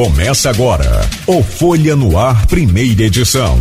Começa agora o Folha no Ar, primeira edição.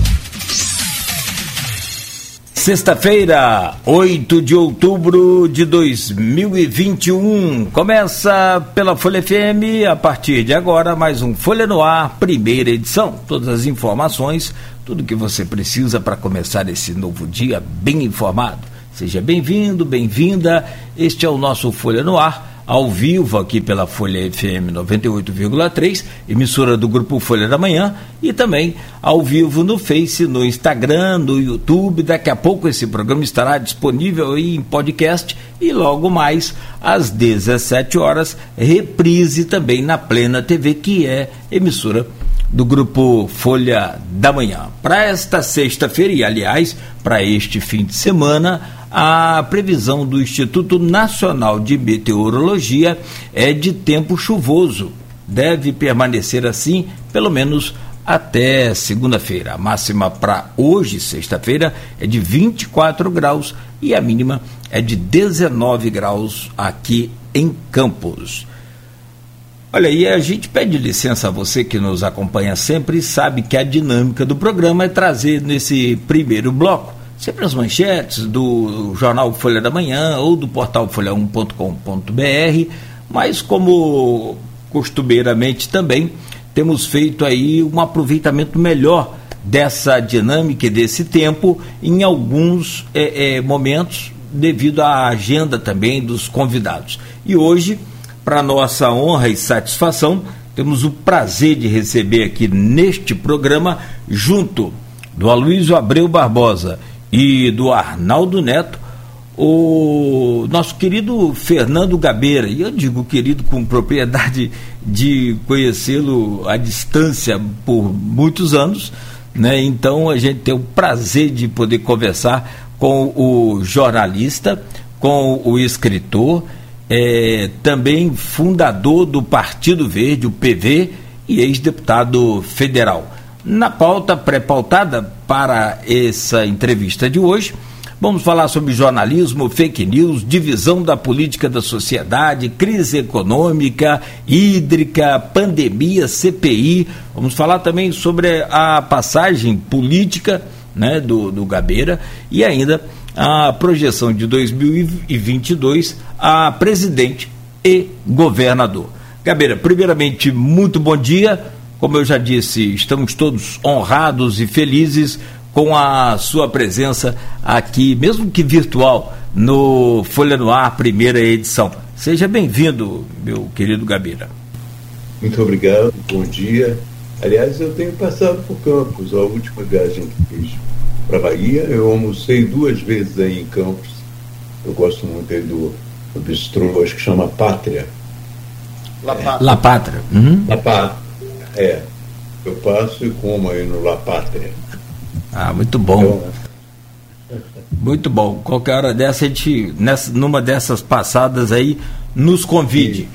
Sexta-feira, 8 de outubro de 2021. Começa pela Folha FM, a partir de agora, mais um Folha no Ar, primeira edição. Todas as informações, tudo que você precisa para começar esse novo dia bem informado. Seja bem-vindo, bem-vinda. Este é o nosso Folha no Ar ao vivo aqui pela Folha FM 98,3, emissora do grupo Folha da Manhã, e também ao vivo no Face, no Instagram, no YouTube. Daqui a pouco esse programa estará disponível em podcast e logo mais às 17 horas, reprise também na Plena TV, que é emissora do grupo Folha da Manhã. Para esta sexta-feira, e aliás, para este fim de semana, a previsão do Instituto Nacional de Meteorologia é de tempo chuvoso. Deve permanecer assim pelo menos até segunda-feira. A máxima para hoje, sexta-feira, é de 24 graus e a mínima é de 19 graus aqui em Campos. Olha, e a gente pede licença a você que nos acompanha sempre e sabe que a dinâmica do programa é trazer nesse primeiro bloco sempre as manchetes do jornal Folha da Manhã ou do portal folha1.com.br, mas como costumeiramente também temos feito aí um aproveitamento melhor dessa dinâmica e desse tempo em alguns é, é, momentos devido à agenda também dos convidados. E hoje, para nossa honra e satisfação, temos o prazer de receber aqui neste programa, junto do Aloysio Abreu Barbosa e do Arnaldo Neto, o nosso querido Fernando Gabeira, e eu digo querido com propriedade de conhecê-lo à distância por muitos anos, né? Então a gente tem o prazer de poder conversar com o jornalista, com o escritor, é, também fundador do Partido Verde, o PV, e ex-deputado federal. Na pauta pré-pautada para essa entrevista de hoje, vamos falar sobre jornalismo, fake news, divisão da política da sociedade, crise econômica, hídrica, pandemia, CPI. Vamos falar também sobre a passagem política né, do, do Gabeira e ainda a projeção de 2022 a presidente e governador. Gabeira, primeiramente, muito bom dia como eu já disse, estamos todos honrados e felizes com a sua presença aqui, mesmo que virtual, no Folha no Ar, primeira edição. Seja bem-vindo, meu querido Gabeira. Muito obrigado, bom dia. Aliás, eu tenho passado por Campos, a última viagem que fiz para Bahia. Eu almocei duas vezes aí em Campos. Eu gosto muito aí do, do bistrô, acho que chama Pátria. La Pátria. La Pátria. Uhum. La Pátria. É. Eu passo e como aí no La Pátria. Ah, muito bom. Então, muito bom. Qualquer hora dessa, a gente, nessa, numa dessas passadas aí, nos convide.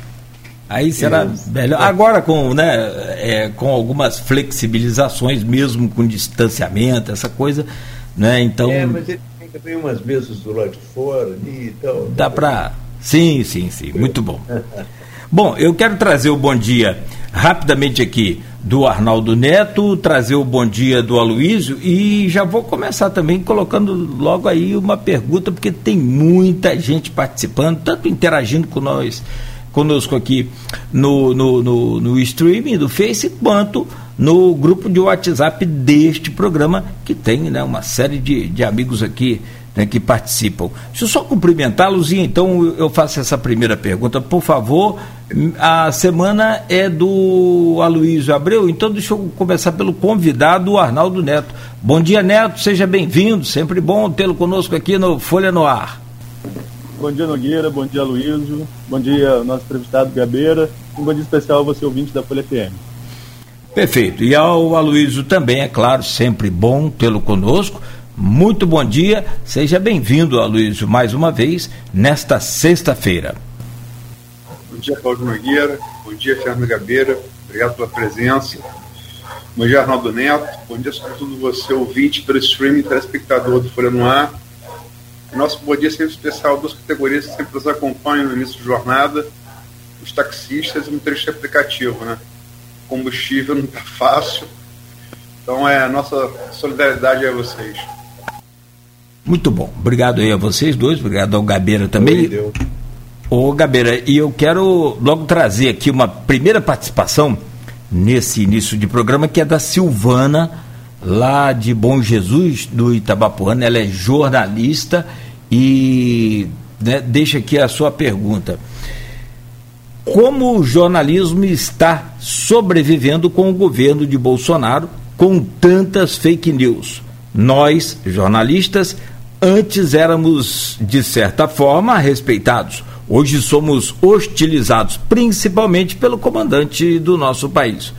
Aí será Isso. melhor. Agora com, né, é, com algumas flexibilizações, mesmo com distanciamento, essa coisa, né? Então. É, mas ele tem também umas mesas do lado de fora ali e tal. Dá para. Sim, sim, sim. Muito bom. bom, eu quero trazer o bom dia rapidamente aqui do Arnaldo Neto, trazer o bom dia do Aloísio e já vou começar também colocando logo aí uma pergunta, porque tem muita gente participando, tanto interagindo com nós, conosco aqui no, no, no, no streaming do Face, quanto no grupo de WhatsApp deste programa, que tem né, uma série de, de amigos aqui né, que participam. Deixa eu só cumprimentá-los e então eu faço essa primeira pergunta. Por favor, a semana é do Aloysio Abreu, então deixa eu começar pelo convidado, o Arnaldo Neto. Bom dia, Neto, seja bem-vindo, sempre bom tê-lo conosco aqui no Folha no Ar. Bom dia, Nogueira, bom dia, Aloysio, bom dia, nosso entrevistado Gabeira, um bom dia especial a você, ouvinte da Folha FM. Perfeito, e ao Aloysio também, é claro, sempre bom tê-lo conosco. Muito bom dia, seja bem-vindo, Aloysio, mais uma vez, nesta sexta-feira. Bom dia, Paulo Nogueira, bom dia, Fernando Gabeira, obrigado pela presença. Bom dia, Arnaldo Neto, bom dia, sobretudo você, ouvinte, pelo streaming, telespectador do Folha no Ar. Nosso bom dia sempre especial, duas categorias que sempre nos acompanham no início de jornada, os taxistas e o motorista aplicativo, né? combustível não está fácil. Então é a nossa solidariedade a vocês. Muito bom. Obrigado aí a vocês dois, obrigado ao Gabeira também. Ô Gabeira, e eu quero logo trazer aqui uma primeira participação nesse início de programa que é da Silvana, lá de Bom Jesus, do Itabapuana. Ela é jornalista e né, deixa aqui a sua pergunta. Como o jornalismo está sobrevivendo com o governo de Bolsonaro com tantas fake news? Nós, jornalistas, antes éramos, de certa forma, respeitados. Hoje somos hostilizados, principalmente pelo comandante do nosso país.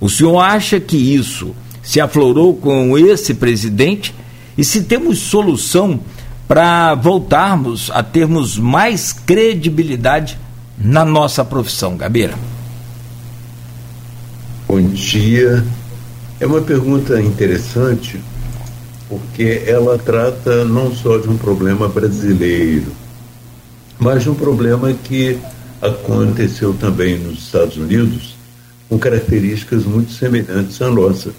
O senhor acha que isso se aflorou com esse presidente? E se temos solução para voltarmos a termos mais credibilidade na nossa profissão, Gabeira? Bom dia. É uma pergunta interessante porque ela trata não só de um problema brasileiro, mas um problema que aconteceu também nos Estados Unidos com características muito semelhantes à nossa,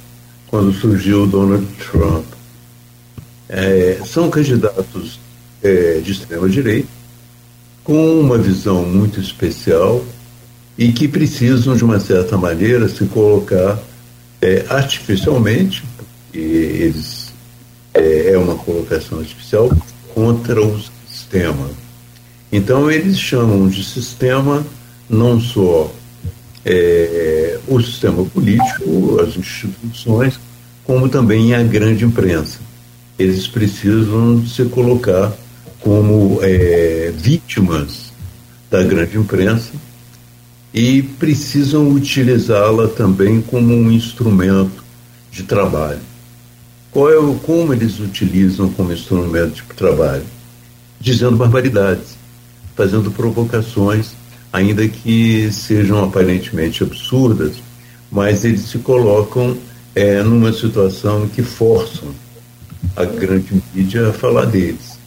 quando surgiu o Donald Trump. É, são candidatos é, de extrema-direita com uma visão muito especial e que precisam, de uma certa maneira, se colocar é, artificialmente, porque eles é, é uma colocação artificial contra o sistema. Então eles chamam de sistema não só é, o sistema político, as instituições, como também a grande imprensa. Eles precisam se colocar como é, vítimas da grande imprensa e precisam utilizá-la também como um instrumento de trabalho. Qual é o, como eles utilizam como instrumento de trabalho? Dizendo barbaridades, fazendo provocações, ainda que sejam aparentemente absurdas, mas eles se colocam é, numa situação que forçam a grande mídia a falar deles.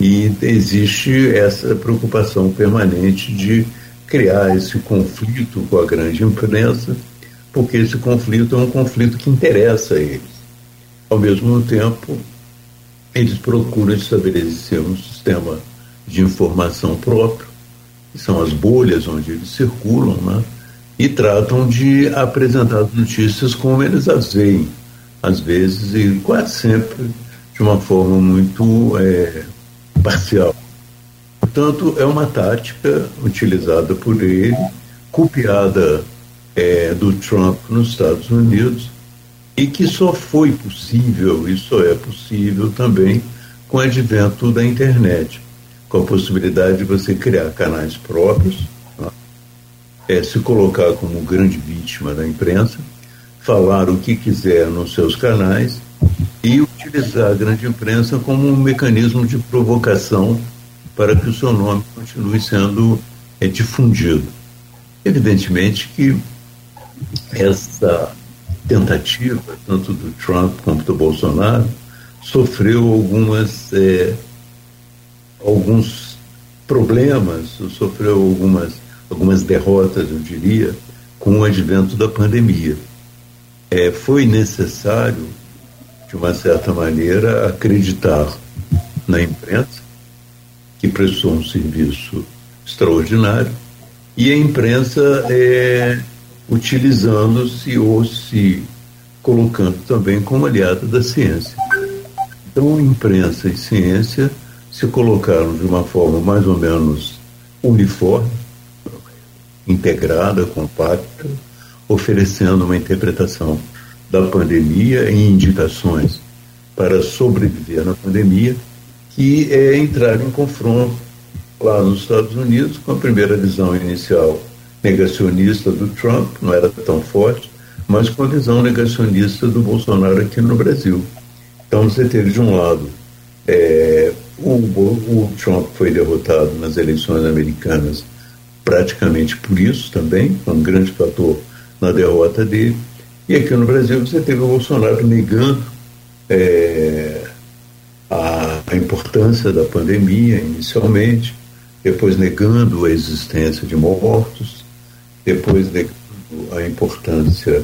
E existe essa preocupação permanente de criar esse conflito com a grande imprensa, porque esse conflito é um conflito que interessa a eles. Ao mesmo tempo, eles procuram estabelecer um sistema de informação próprio, que são as bolhas onde eles circulam, né? e tratam de apresentar as notícias como eles as veem, às vezes e quase sempre de uma forma muito é, parcial. Portanto, é uma tática utilizada por ele, copiada é, do Trump nos Estados Unidos, e que só foi possível, e só é possível também, com o advento da internet, com a possibilidade de você criar canais próprios, né? é, se colocar como grande vítima da imprensa, falar o que quiser nos seus canais e utilizar a grande imprensa como um mecanismo de provocação para que o seu nome continue sendo é, difundido. Evidentemente que essa tentativa, tanto do Trump como do Bolsonaro, sofreu algumas é, alguns problemas, sofreu algumas algumas derrotas, eu diria, com o advento da pandemia. É, foi necessário de uma certa maneira, acreditar na imprensa, que prestou um serviço extraordinário, e a imprensa é, utilizando-se ou se colocando também como aliada da ciência. Então, imprensa e ciência se colocaram de uma forma mais ou menos uniforme, integrada, compacta, oferecendo uma interpretação da pandemia e indicações para sobreviver na pandemia, que é entrar em confronto lá nos Estados Unidos com a primeira visão inicial negacionista do Trump, não era tão forte, mas com a visão negacionista do Bolsonaro aqui no Brasil. Então você teve de um lado é, o, o Trump foi derrotado nas eleições americanas praticamente por isso também, um grande fator na derrota dele, e aqui no Brasil você teve o Bolsonaro negando é, a, a, importância da pandemia inicialmente, depois negando a existência de mortos, depois negando a importância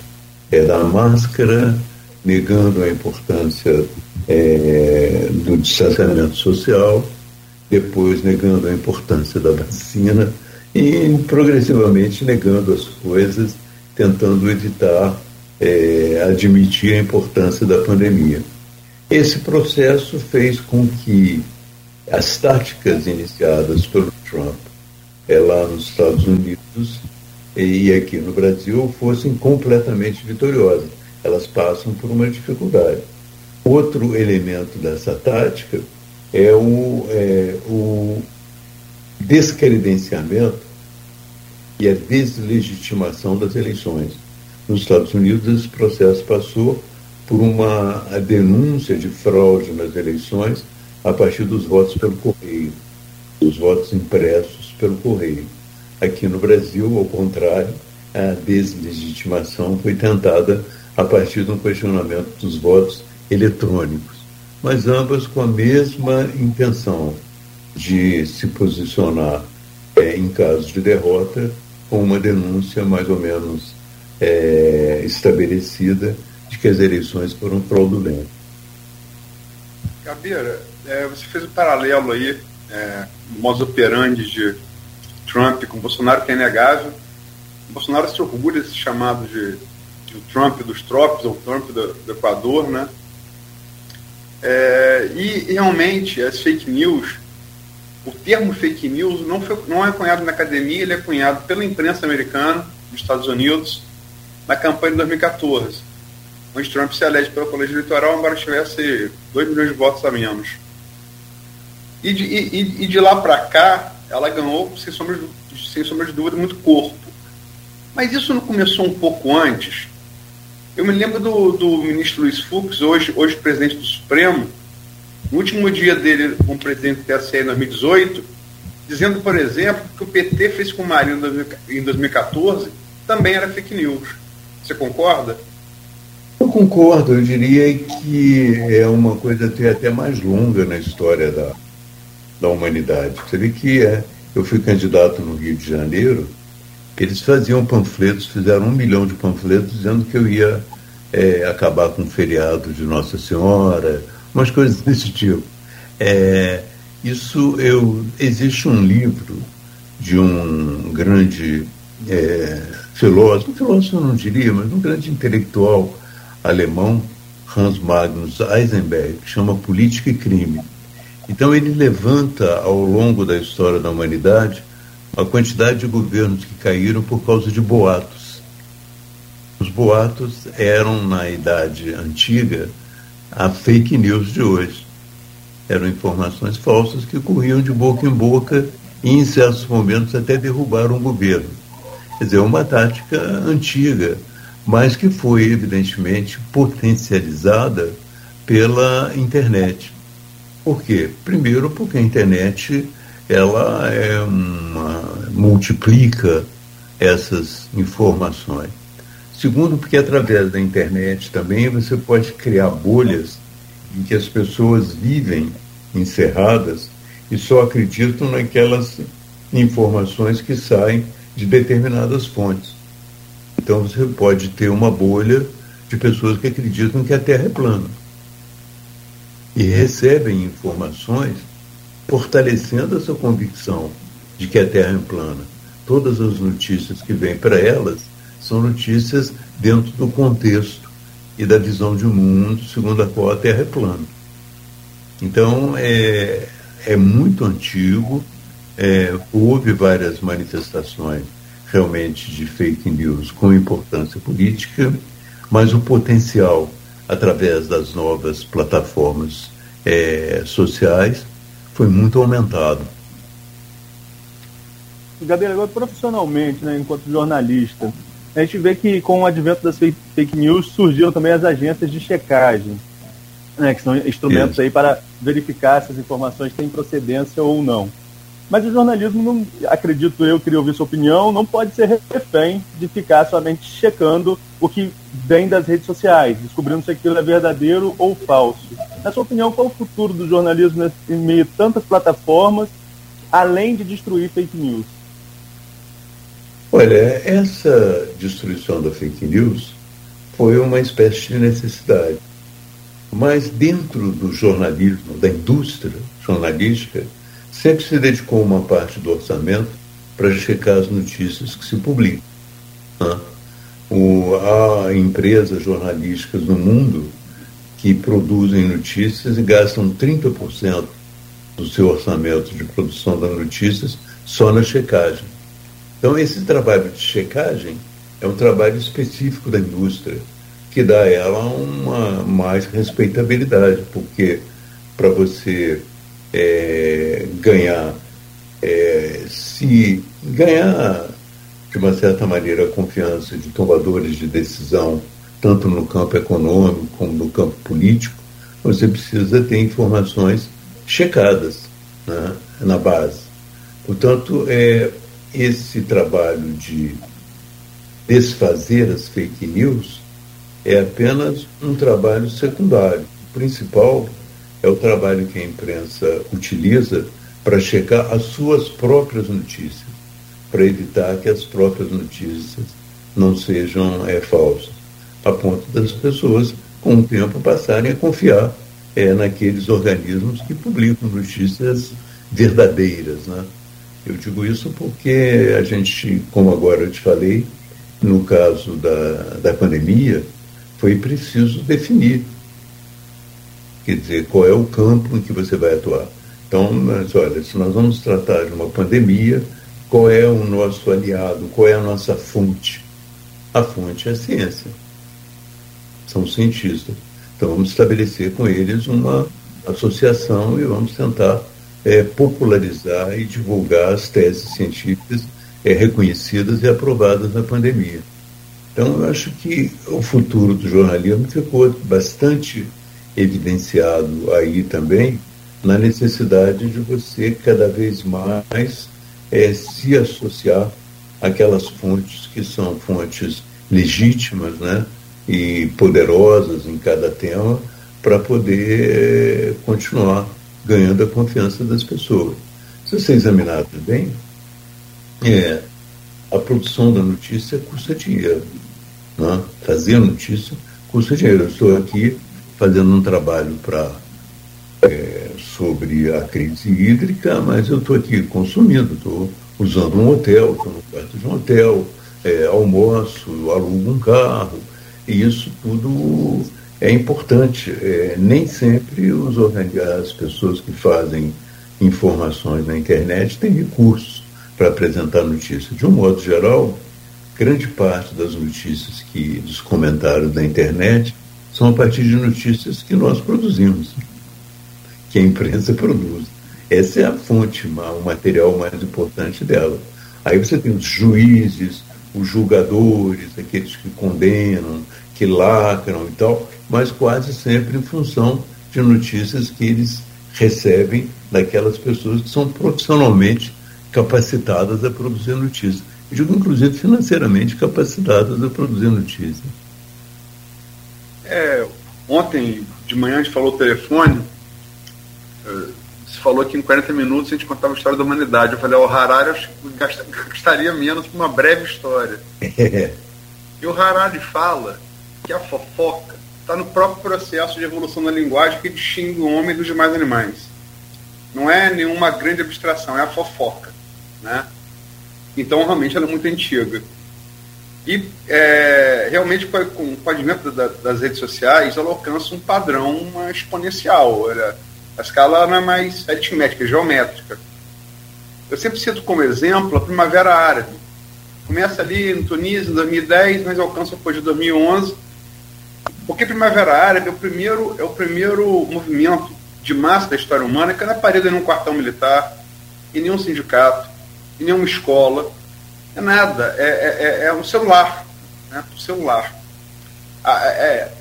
é, da máscara, negando a importância é, do distanciamento social, depois negando a importância da vacina e progressivamente negando as coisas, tentando evitar é, admitir a importância da pandemia. Esse processo fez com que as táticas iniciadas pelo Trump é, lá nos Estados Unidos e aqui no Brasil fossem completamente vitoriosas. Elas passam por uma dificuldade. Outro elemento dessa tática é o, é, o descredenciamento e a deslegitimação das eleições. Nos Estados Unidos, esse processo passou por uma denúncia de fraude nas eleições a partir dos votos pelo correio, dos votos impressos pelo correio. Aqui no Brasil, ao contrário, a deslegitimação foi tentada a partir um questionamento dos votos eletrônicos, mas ambas com a mesma intenção de se posicionar é, em caso de derrota com uma denúncia mais ou menos é, estabelecida de que as eleições foram fraudulentas. Gabeira, é, você fez um paralelo aí, é, do modus operandi de Trump com Bolsonaro, que é inegável. O Bolsonaro se orgulha de ser chamado de, de Trump dos trópicos, ou Trump do, do Equador, né? É, e realmente as fake news, o termo fake news não, foi, não é cunhado na academia, ele é cunhado pela imprensa americana, dos Estados Unidos, na campanha de 2014, onde Trump se elege pelo colégio eleitoral, embora tivesse 2 milhões de votos a menos. E de, e, e de lá para cá, ela ganhou, sem sombra, sem sombra de dúvida, muito corpo. Mas isso não começou um pouco antes? Eu me lembro do, do ministro Luiz Fux, hoje, hoje presidente do Supremo, no último dia dele como presidente do TSE em 2018, dizendo, por exemplo, que o PT fez com o Marinho em 2014 também era fake news. Você concorda? Eu concordo, eu diria que é uma coisa até mais longa na história da, da humanidade. Você vê que é, eu fui candidato no Rio de Janeiro, eles faziam panfletos, fizeram um milhão de panfletos dizendo que eu ia é, acabar com o feriado de Nossa Senhora, umas coisas desse tipo. É, isso eu existe um livro de um grande é, filósofo, filósofo eu não diria, mas um grande intelectual alemão, Hans Magnus Eisenberg, que chama Política e Crime. Então ele levanta ao longo da história da humanidade a quantidade de governos que caíram por causa de boatos. Os boatos eram, na idade antiga, a fake news de hoje. Eram informações falsas que corriam de boca em boca e, em certos momentos, até derrubaram o governo. Quer dizer, uma tática antiga, mas que foi, evidentemente, potencializada pela internet. Por quê? Primeiro, porque a internet ela é uma, multiplica essas informações. Segundo, porque através da internet também você pode criar bolhas em que as pessoas vivem encerradas e só acreditam naquelas informações que saem de determinadas fontes. Então você pode ter uma bolha de pessoas que acreditam que a Terra é plana e recebem informações fortalecendo essa convicção de que a Terra é plana. Todas as notícias que vêm para elas são notícias dentro do contexto e da visão de mundo segundo a qual a Terra é plana. Então, é, é muito antigo, é, houve várias manifestações realmente de fake news com importância política, mas o potencial através das novas plataformas é, sociais foi muito aumentado. Gabriel, agora profissionalmente, né, enquanto jornalista, a gente vê que com o advento das fake news surgiram também as agências de checagem, né, que são instrumentos Isso. aí para verificar se as informações têm procedência ou não. Mas o jornalismo, não, acredito eu, queria ouvir sua opinião, não pode ser refém de ficar somente checando o que vem das redes sociais, descobrindo se aquilo é verdadeiro ou falso. Na sua opinião, qual o futuro do jornalismo em meio a tantas plataformas, além de destruir fake news? Olha, essa destruição da fake news foi uma espécie de necessidade. Mas dentro do jornalismo, da indústria jornalística, sempre se dedicou uma parte do orçamento para checar as notícias que se publicam. Né? O, há empresas jornalísticas no mundo que produzem notícias e gastam 30% do seu orçamento de produção das notícias só na checagem. Então, esse trabalho de checagem é um trabalho específico da indústria, que dá a ela uma mais respeitabilidade, porque para você é, ganhar, é, se ganhar de uma certa maneira a confiança de tomadores de decisão, tanto no campo econômico como no campo político, você precisa ter informações checadas né, na base. Portanto, é, esse trabalho de desfazer as fake news é apenas um trabalho secundário. O principal é o trabalho que a imprensa utiliza para checar as suas próprias notícias, para evitar que as próprias notícias não sejam é, falsas, a ponto das pessoas, com o tempo, passarem a confiar é, naqueles organismos que publicam notícias verdadeiras. Né? Eu digo isso porque a gente, como agora eu te falei, no caso da, da pandemia, foi preciso definir. Quer dizer, qual é o campo em que você vai atuar. Então, mas olha, se nós vamos tratar de uma pandemia, qual é o nosso aliado, qual é a nossa fonte? A fonte é a ciência. São cientistas. Então, vamos estabelecer com eles uma associação e vamos tentar é, popularizar e divulgar as teses científicas é, reconhecidas e aprovadas na pandemia. Então, eu acho que o futuro do jornalismo ficou bastante evidenciado aí também na necessidade de você cada vez mais é, se associar àquelas fontes que são fontes legítimas né, e poderosas em cada tema para poder é, continuar ganhando a confiança das pessoas. Se você examinar também, é, a produção da notícia custa dinheiro. Né? Fazer notícia custa dinheiro. Eu estou aqui fazendo um trabalho para é, sobre a crise hídrica, mas eu estou aqui consumindo, estou usando um hotel, estou no quarto de um hotel, é, almoço, alugo um carro, e isso tudo é importante. É, nem sempre os as pessoas que fazem informações na internet têm recursos para apresentar notícias. De um modo geral, grande parte das notícias que dos comentários da internet são a partir de notícias que nós produzimos, que a imprensa produz. Essa é a fonte, o material mais importante dela. Aí você tem os juízes, os julgadores, aqueles que condenam, que lacram e tal, mas quase sempre em função de notícias que eles recebem daquelas pessoas que são profissionalmente capacitadas a produzir notícias. Eu digo, inclusive, financeiramente capacitadas a produzir notícias. É, ontem de manhã a gente falou o telefone, eh, se falou que em 40 minutos a gente contava a história da humanidade. Eu falei, o Harari que gastaria menos com uma breve história. É. E o Harari fala que a fofoca está no próprio processo de evolução da linguagem que distingue o homem dos demais animais. Não é nenhuma grande abstração, é a fofoca. Né? Então, realmente, ela é muito antiga. E, é, realmente, com, o advento da, das redes sociais, ela alcança um padrão exponencial. Ela, a escala não é mais aritmética, é geométrica. Eu sempre cito como exemplo a Primavera Árabe. Começa ali em Tunísia, em 2010, mas alcança depois de 2011 porque Primavera Árabe é o primeiro, é o primeiro movimento de massa da história humana que não é parede em um quartel militar, em nenhum sindicato, em nenhuma escola. É nada. É, é, é, é um celular. Né? Um celular. Ah, é, é,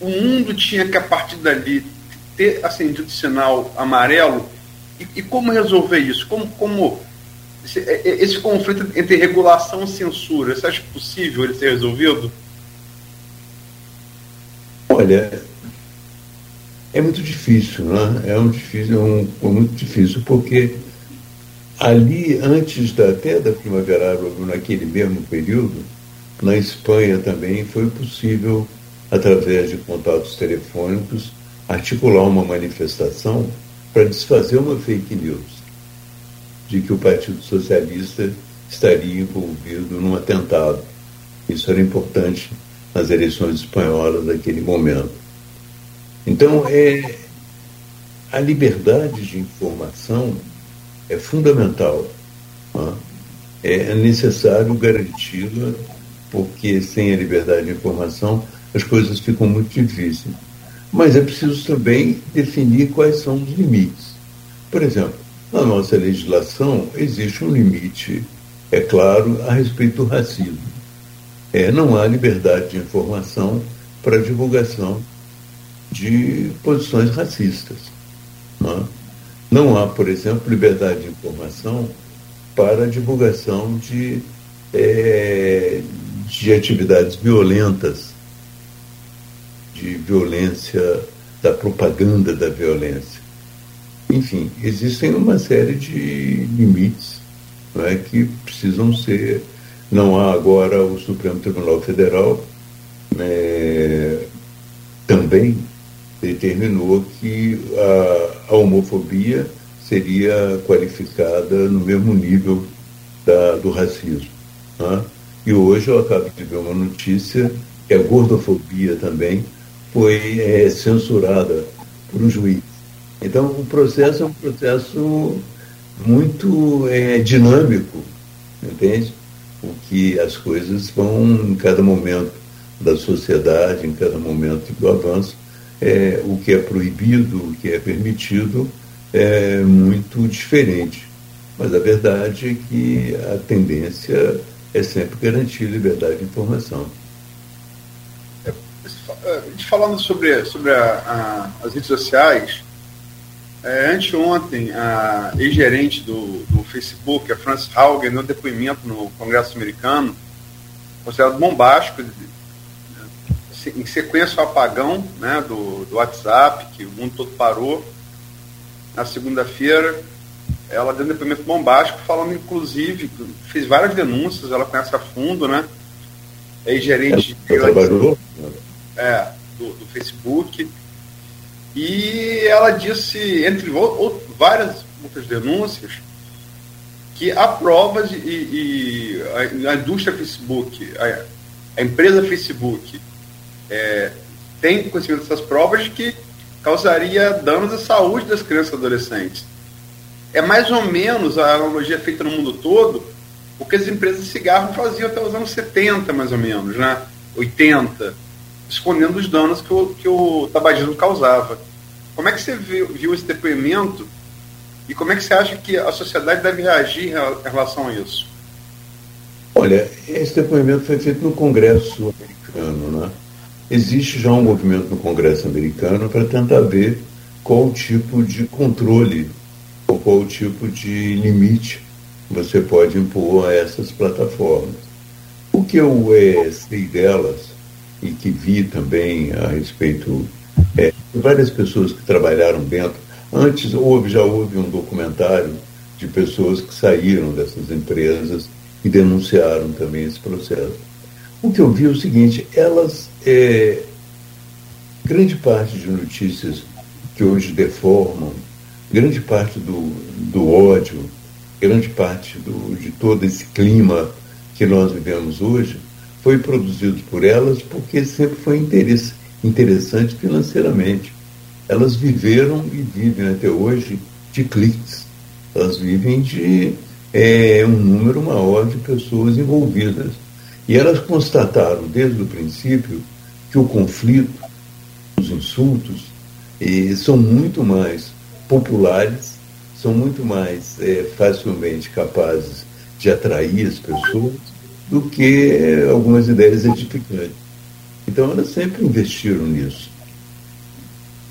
o mundo tinha que, a partir dali, ter acendido o sinal amarelo. E, e como resolver isso? Como, como esse, é, esse conflito entre regulação e censura, você acha possível ele ser resolvido? Olha, é muito difícil, né? É, um difícil, é, um, é muito difícil porque ali, antes da, até da Primavera Árabe, naquele mesmo período, na Espanha também foi possível, através de contatos telefônicos, articular uma manifestação para desfazer uma fake news de que o Partido Socialista estaria envolvido num atentado. Isso era importante nas eleições espanholas daquele momento. Então, é, a liberdade de informação é fundamental. Tá? É necessário garanti-la, porque sem a liberdade de informação as coisas ficam muito difíceis. Mas é preciso também definir quais são os limites. Por exemplo, na nossa legislação existe um limite, é claro, a respeito do racismo. É, não há liberdade de informação para divulgação de posições racistas. Não, é? Não há, por exemplo, liberdade de informação para divulgação de, é, de atividades violentas, de violência, da propaganda da violência. Enfim, existem uma série de limites não é, que precisam ser. Não há agora o Supremo Tribunal Federal é, também determinou que a, a homofobia seria qualificada no mesmo nível da, do racismo. Né? E hoje eu acabo de ver uma notícia que a gordofobia também foi é, censurada por um juiz. Então, o processo é um processo muito é, dinâmico, entende? O que as coisas vão, em cada momento da sociedade, em cada momento do avanço, é, o que é proibido, o que é permitido, é muito diferente. Mas a verdade é que a tendência é sempre garantir liberdade de informação. É, falando sobre, sobre a, a, as redes sociais, é, anteontem, a ex-gerente do, do Facebook, a Frances Haugen, no depoimento no Congresso americano, considerado bombástico, em sequência ao apagão né, do, do WhatsApp, que o mundo todo parou, na segunda-feira, ela deu um depoimento bombástico, falando inclusive, fez várias denúncias, ela conhece a fundo, né? É gerente é, de, é, do, do Facebook, e ela disse, entre várias outras denúncias, que há provas e, e a, a, indústria Facebook, a, a empresa Facebook, é, tem conhecimento dessas provas de que causaria danos à saúde das crianças e adolescentes. É mais ou menos a analogia feita no mundo todo, o que as empresas de cigarro faziam até os anos 70, mais ou menos, né? 80, escondendo os danos que o, que o tabagismo causava. Como é que você viu, viu esse depoimento e como é que você acha que a sociedade deve reagir em relação a isso? Olha, esse depoimento foi feito no Congresso americano, né? Existe já um movimento no Congresso americano para tentar ver qual o tipo de controle ou qual o tipo de limite você pode impor a essas plataformas. O que eu é, sei delas e que vi também a respeito é, várias pessoas que trabalharam dentro. Antes houve, já houve um documentário de pessoas que saíram dessas empresas e denunciaram também esse processo. O que eu vi é o seguinte, elas, é, grande parte de notícias que hoje deformam, grande parte do, do ódio, grande parte do, de todo esse clima que nós vivemos hoje, foi produzido por elas porque sempre foi interesse, interessante financeiramente. Elas viveram e vivem até hoje de cliques. Elas vivem de é, um número maior de pessoas envolvidas. E elas constataram desde o princípio que o conflito, os insultos, são muito mais populares, são muito mais eh, facilmente capazes de atrair as pessoas do que algumas ideias edificantes. Então elas sempre investiram nisso.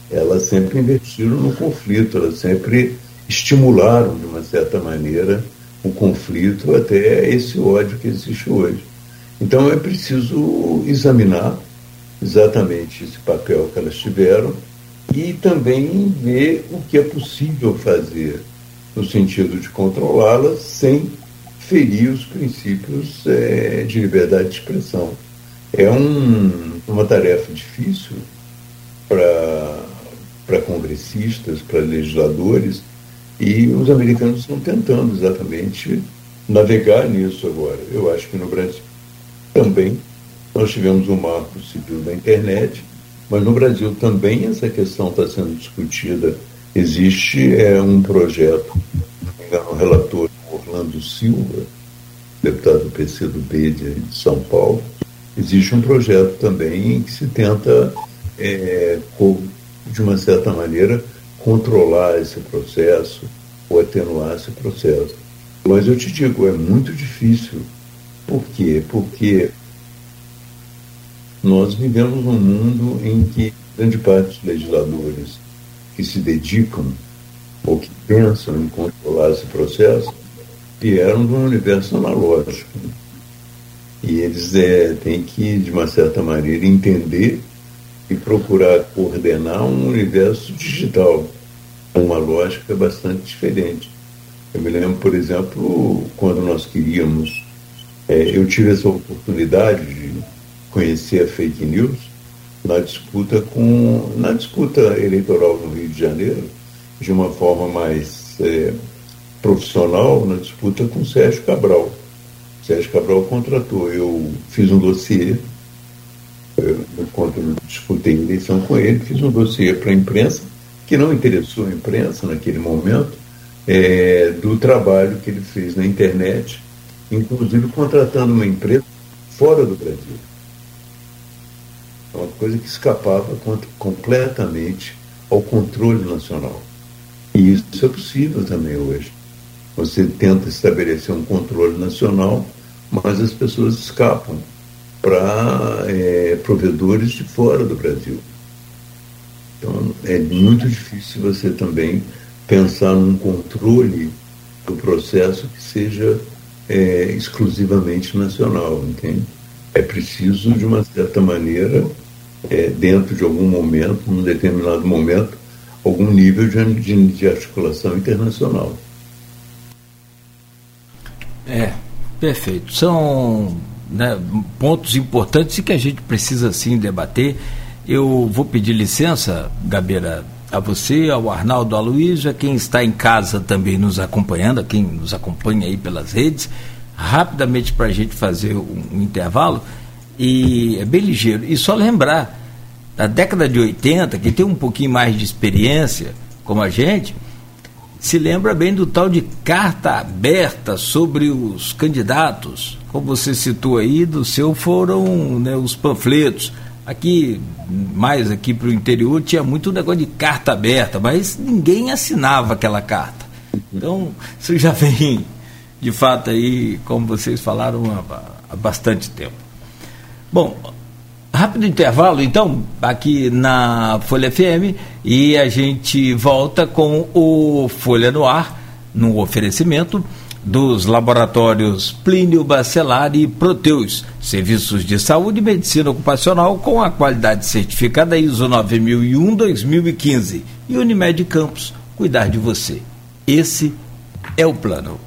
Elas sempre investiram no conflito, elas sempre estimularam, de uma certa maneira, o conflito até esse ódio que existe hoje. Então é preciso examinar exatamente esse papel que elas tiveram e também ver o que é possível fazer no sentido de controlá-las sem ferir os princípios é, de liberdade de expressão. É um, uma tarefa difícil para congressistas, para legisladores, e os americanos estão tentando exatamente navegar nisso agora. Eu acho que no Brasil também nós tivemos um marco civil da internet, mas no Brasil também essa questão está sendo discutida. Existe é, um projeto, o relator Orlando Silva, deputado do PC do B de São Paulo, existe um projeto também que se tenta, é, de uma certa maneira, controlar esse processo ou atenuar esse processo. Mas eu te digo, é muito difícil. Por quê? Porque nós vivemos num mundo em que grande parte dos legisladores que se dedicam ou que pensam em controlar esse processo vieram de um universo analógico. E eles é, têm que, de uma certa maneira, entender e procurar coordenar um universo digital, uma lógica bastante diferente. Eu me lembro, por exemplo, quando nós queríamos, é, eu tive essa oportunidade de conhecer a fake news na disputa com na disputa eleitoral no Rio de Janeiro de uma forma mais é, profissional na disputa com Sérgio Cabral. Sérgio Cabral contratou, eu fiz um dossiê, eu, quando disputei a eleição com ele, fiz um dossiê para a imprensa, que não interessou a imprensa naquele momento, é, do trabalho que ele fez na internet, inclusive contratando uma empresa fora do Brasil. É uma coisa que escapava completamente ao controle nacional. E isso é possível também hoje. Você tenta estabelecer um controle nacional, mas as pessoas escapam para é, provedores de fora do Brasil. Então é muito difícil você também pensar num controle do processo que seja é, exclusivamente nacional, entende? É preciso, de uma certa maneira, é, dentro de algum momento, num determinado momento, algum nível de, de, de articulação internacional. É, perfeito. São né, pontos importantes e que a gente precisa sim debater. Eu vou pedir licença, Gabeira, a você, ao Arnaldo a quem está em casa também nos acompanhando, quem nos acompanha aí pelas redes, rapidamente para a gente fazer um, intervalo. E é bem ligeiro. E só lembrar, da década de 80, que tem um pouquinho mais de experiência, como a gente, se lembra bem do tal de carta aberta sobre os candidatos. Como você citou aí, do seu foram né, os panfletos. Aqui, mais aqui para o interior, tinha muito negócio de carta aberta, mas ninguém assinava aquela carta. Então, isso já vem, de fato, aí, como vocês falaram, há, há bastante tempo. Bom, Rápido intervalo, então, aqui na Folha FM e a gente volta com o Folha no Ar, no oferecimento dos laboratórios Plínio Bacelar e Proteus, serviços de saúde e medicina ocupacional com a qualidade certificada ISO 9001-2015 e Unimed Campos, cuidar de você. Esse é o plano.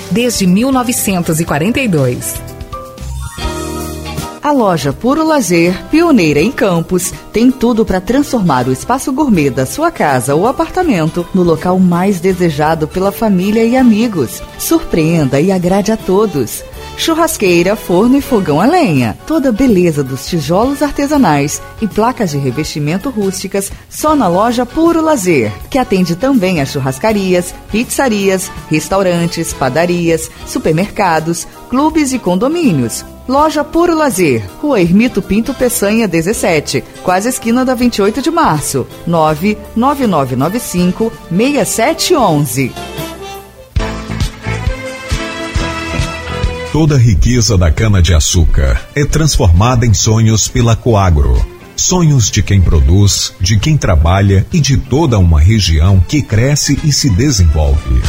desde 1942. A loja Puro Lazer, pioneira em Campos, tem tudo para transformar o espaço gourmet da sua casa ou apartamento no local mais desejado pela família e amigos. Surpreenda e agrade a todos churrasqueira, forno e fogão a lenha. Toda a beleza dos tijolos artesanais e placas de revestimento rústicas só na loja Puro Lazer, que atende também a churrascarias, pizzarias, restaurantes, padarias, supermercados, clubes e condomínios. Loja Puro Lazer, Rua Ermito Pinto Peçanha 17, quase esquina da 28 de março. 99995 6711. Toda a riqueza da cana-de-açúcar é transformada em sonhos pela Coagro. Sonhos de quem produz, de quem trabalha e de toda uma região que cresce e se desenvolve.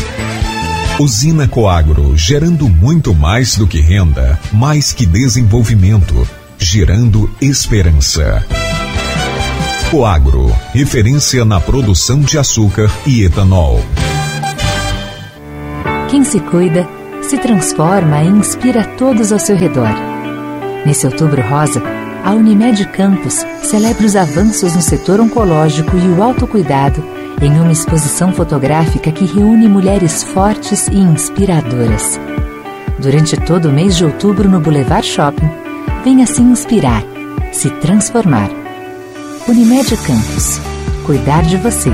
Usina Coagro, gerando muito mais do que renda, mais que desenvolvimento, gerando esperança. Coagro, referência na produção de açúcar e etanol. Quem se cuida, se transforma e inspira todos ao seu redor. Nesse outubro rosa, a Unimed Campos celebra os avanços no setor oncológico e o autocuidado em uma exposição fotográfica que reúne mulheres fortes e inspiradoras. Durante todo o mês de outubro no Boulevard Shopping, venha se inspirar, se transformar. Unimed Campos. Cuidar de você.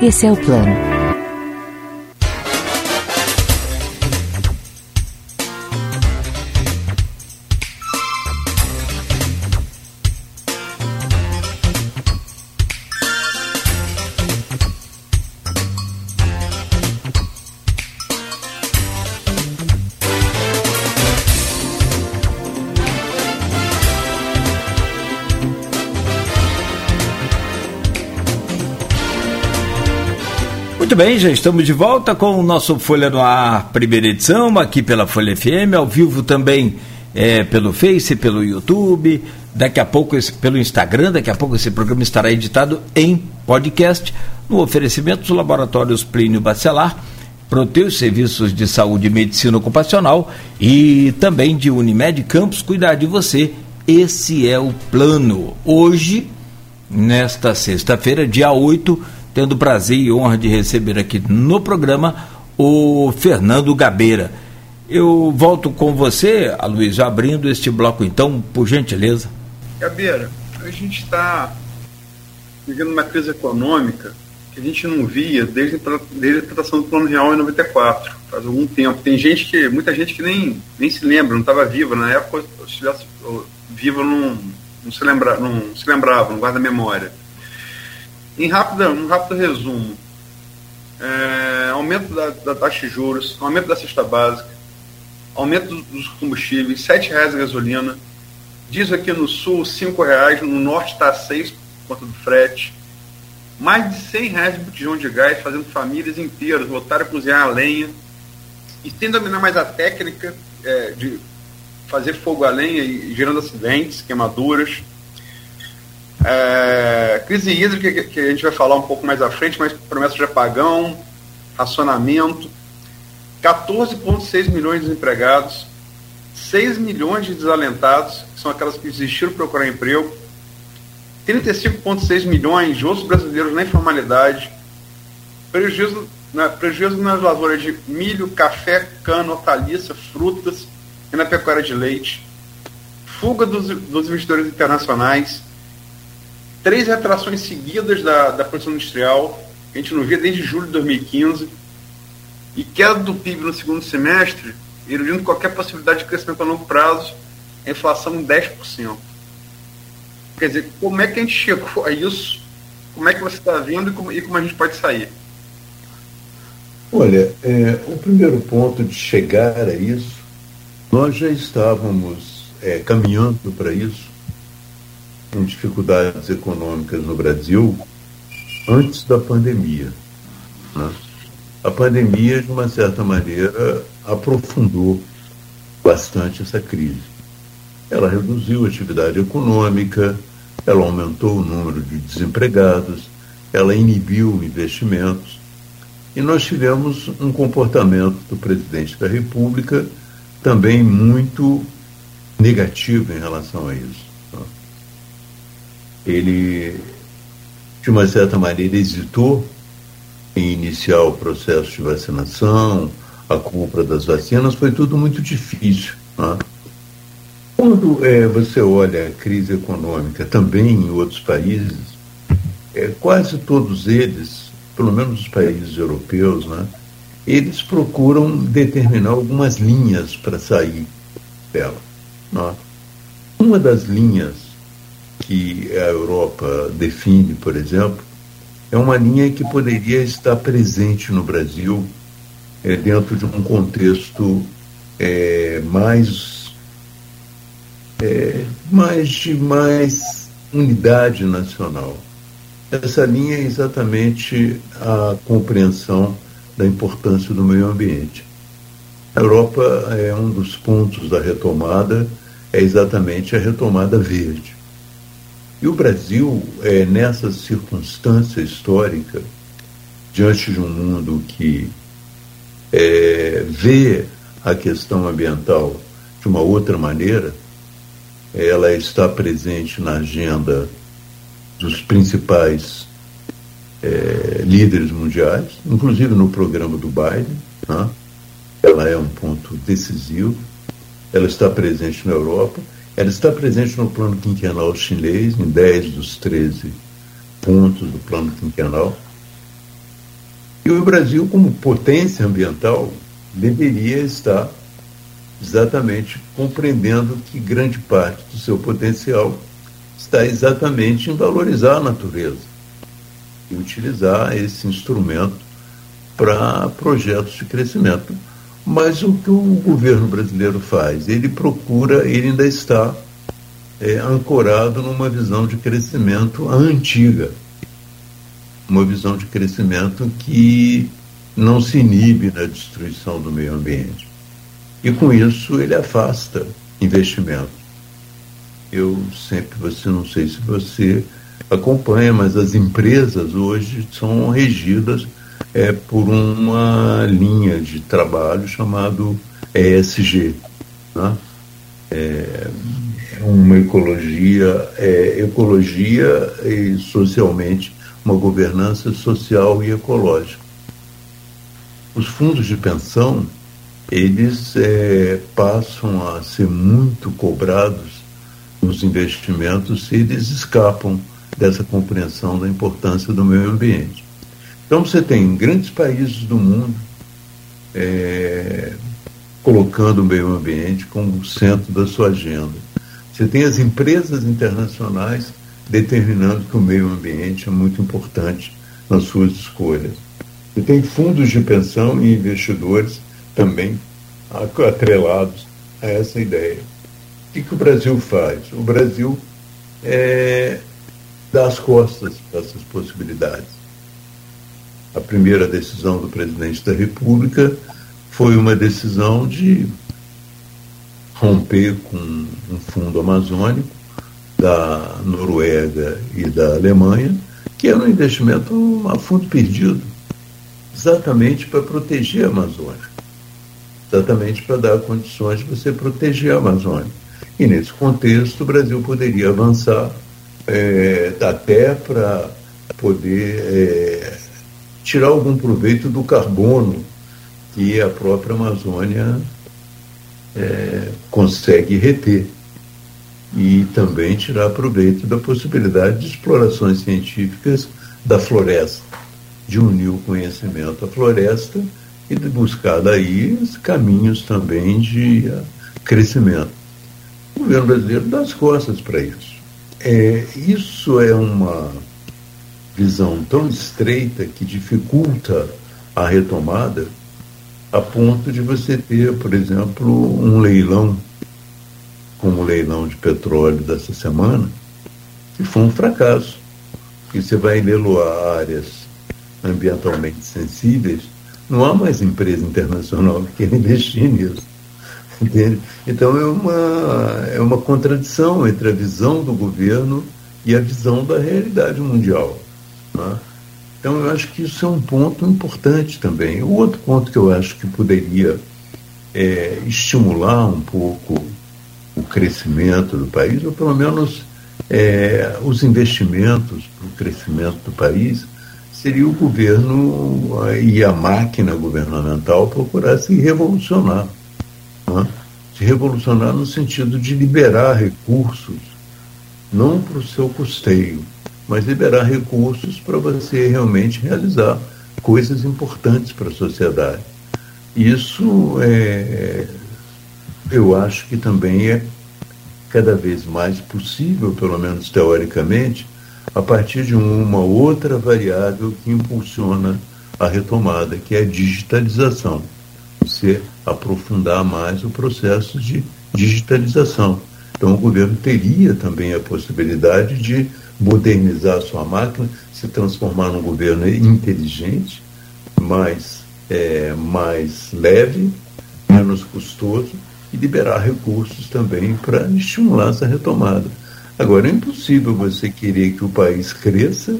Esse é o plano. Muito bem, já estamos de volta com o nosso Folha no Ar, primeira edição, aqui pela Folha FM, ao vivo também é, pelo Face, pelo YouTube, daqui a pouco esse, pelo Instagram, daqui a pouco esse programa estará editado em podcast, no oferecimento dos laboratórios Plínio Bacelar, Proteus Serviços de Saúde e Medicina Ocupacional e também de Unimed Campos, cuidar de você. Esse é o plano. Hoje, nesta sexta-feira, dia 8 tendo prazer e honra de receber aqui no programa o Fernando Gabeira. Eu volto com você, Aloysio, abrindo este bloco então, por gentileza. Gabeira, a gente está vivendo uma crise econômica que a gente não via desde, desde a tratação do Plano Real em 94, faz algum tempo. Tem gente que, muita gente que nem, nem se lembra, não estava viva na época, se estivesse viva não, não, se lembra, não se lembrava, não guarda memória. Em rápido, um rápido resumo, é, aumento da, da, taxa de juros, aumento da cesta básica, aumento dos combustíveis, R$ reais a gasolina, diz aqui no sul R$ reais, no norte está seis por conta do frete, mais de 100 reais de botijão de gás, fazendo famílias inteiras voltar a cozinhar a lenha, e sem dominar mais a técnica é, de fazer fogo a lenha e gerando acidentes, queimaduras, é, crise hídrica, que a gente vai falar um pouco mais à frente, mas promessa de apagão, racionamento, 14,6 milhões de desempregados, 6 milhões de desalentados, que são aquelas que desistiram de procurar emprego, 35,6 milhões de outros brasileiros na informalidade, prejuízo, na, prejuízo nas lavouras de milho, café, cana, hortaliça, frutas e na pecuária de leite, fuga dos, dos investidores internacionais, três retrações seguidas da, da produção industrial, que a gente não via desde julho de 2015, e queda do PIB no segundo semestre, eludindo qualquer possibilidade de crescimento a longo prazo, a inflação em 10%. Quer dizer, como é que a gente chegou a isso? Como é que você está vendo e como, e como a gente pode sair? Olha, é, o primeiro ponto de chegar a isso, nós já estávamos é, caminhando para isso com dificuldades econômicas no Brasil antes da pandemia. Né? A pandemia, de uma certa maneira, aprofundou bastante essa crise. Ela reduziu a atividade econômica, ela aumentou o número de desempregados, ela inibiu investimentos e nós tivemos um comportamento do presidente da República também muito negativo em relação a isso ele, de uma certa maneira, hesitou em iniciar o processo de vacinação, a compra das vacinas, foi tudo muito difícil. Né? Quando é, você olha a crise econômica também em outros países, é, quase todos eles, pelo menos os países europeus, né, eles procuram determinar algumas linhas para sair dela. Não. Uma das linhas que a Europa define, por exemplo, é uma linha que poderia estar presente no Brasil é, dentro de um contexto é, mais, é, mais de mais unidade nacional. Essa linha é exatamente a compreensão da importância do meio ambiente. A Europa é um dos pontos da retomada, é exatamente a retomada verde. E o Brasil, é, nessa circunstância histórica, diante de um mundo que é, vê a questão ambiental de uma outra maneira, ela está presente na agenda dos principais é, líderes mundiais, inclusive no programa do Biden. Né? Ela é um ponto decisivo. Ela está presente na Europa ela está presente no plano quinquenal chinês, em 10 dos 13 pontos do plano quinquenal. E o Brasil, como potência ambiental, deveria estar exatamente compreendendo que grande parte do seu potencial está exatamente em valorizar a natureza e utilizar esse instrumento para projetos de crescimento mas o que o governo brasileiro faz? Ele procura, ele ainda está é, ancorado numa visão de crescimento antiga, uma visão de crescimento que não se inibe na destruição do meio ambiente. E com isso ele afasta investimento. Eu sempre, você não sei se você acompanha, mas as empresas hoje são regidas é, por uma linha de trabalho chamado ESG. Né? É uma ecologia, é, ecologia e socialmente uma governança social e ecológica. Os fundos de pensão eles é, passam a ser muito cobrados nos investimentos se eles escapam dessa compreensão da importância do meio ambiente. Então você tem grandes países do mundo é, colocando o meio ambiente como centro da sua agenda. Você tem as empresas internacionais determinando que o meio ambiente é muito importante nas suas escolhas. Você tem fundos de pensão e investidores também atrelados a essa ideia. O que, que o Brasil faz? O Brasil é, dá as costas para essas possibilidades. A primeira decisão do presidente da República foi uma decisão de romper com um fundo amazônico da Noruega e da Alemanha, que era um investimento a fundo perdido, exatamente para proteger a Amazônia, exatamente para dar condições de você proteger a Amazônia. E nesse contexto, o Brasil poderia avançar é, até para poder é, tirar algum proveito do carbono que a própria Amazônia é, consegue reter e também tirar proveito da possibilidade de explorações científicas da floresta, de unir o conhecimento à floresta e de buscar daí caminhos também de uh, crescimento. O governo brasileiro dá as costas para isso. É, isso é uma visão tão estreita que dificulta a retomada, a ponto de você ter, por exemplo, um leilão, como o leilão de petróleo dessa semana, que foi um fracasso. Que você vai leiloar áreas ambientalmente sensíveis, não há mais empresa internacional que investir nisso. Entende? Então é uma, é uma contradição entre a visão do governo e a visão da realidade mundial. Né? Então, eu acho que isso é um ponto importante também. O outro ponto que eu acho que poderia é, estimular um pouco o crescimento do país, ou pelo menos é, os investimentos para o crescimento do país, seria o governo e a máquina governamental procurar se revolucionar. Né? Se revolucionar no sentido de liberar recursos, não para o seu custeio, mas liberar recursos para você realmente realizar coisas importantes para a sociedade. Isso é, eu acho que também é cada vez mais possível, pelo menos teoricamente, a partir de uma outra variável que impulsiona a retomada, que é a digitalização. Você aprofundar mais o processo de digitalização. Então, o governo teria também a possibilidade de modernizar a sua máquina, se transformar num governo inteligente, mais, é, mais leve, menos custoso e liberar recursos também para estimular essa retomada. Agora, é impossível você querer que o país cresça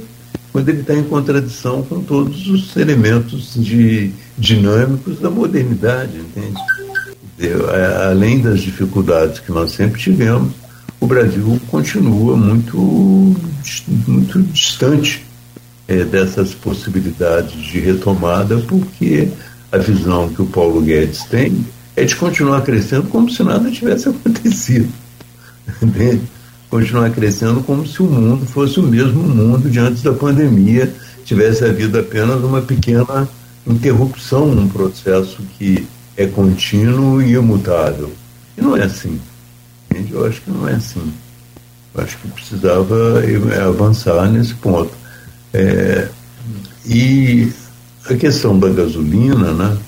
quando ele está em contradição com todos os elementos de, dinâmicos da modernidade, entende? Além das dificuldades que nós sempre tivemos, o Brasil continua muito, muito distante é, dessas possibilidades de retomada, porque a visão que o Paulo Guedes tem é de continuar crescendo como se nada tivesse acontecido. Entende? Continuar crescendo como se o mundo fosse o mesmo mundo de antes da pandemia, tivesse havido apenas uma pequena interrupção num processo que é contínuo e imutável. E não é assim. Entende? Eu acho que não é assim. Eu acho que precisava avançar nesse ponto. É, e a questão da gasolina, né?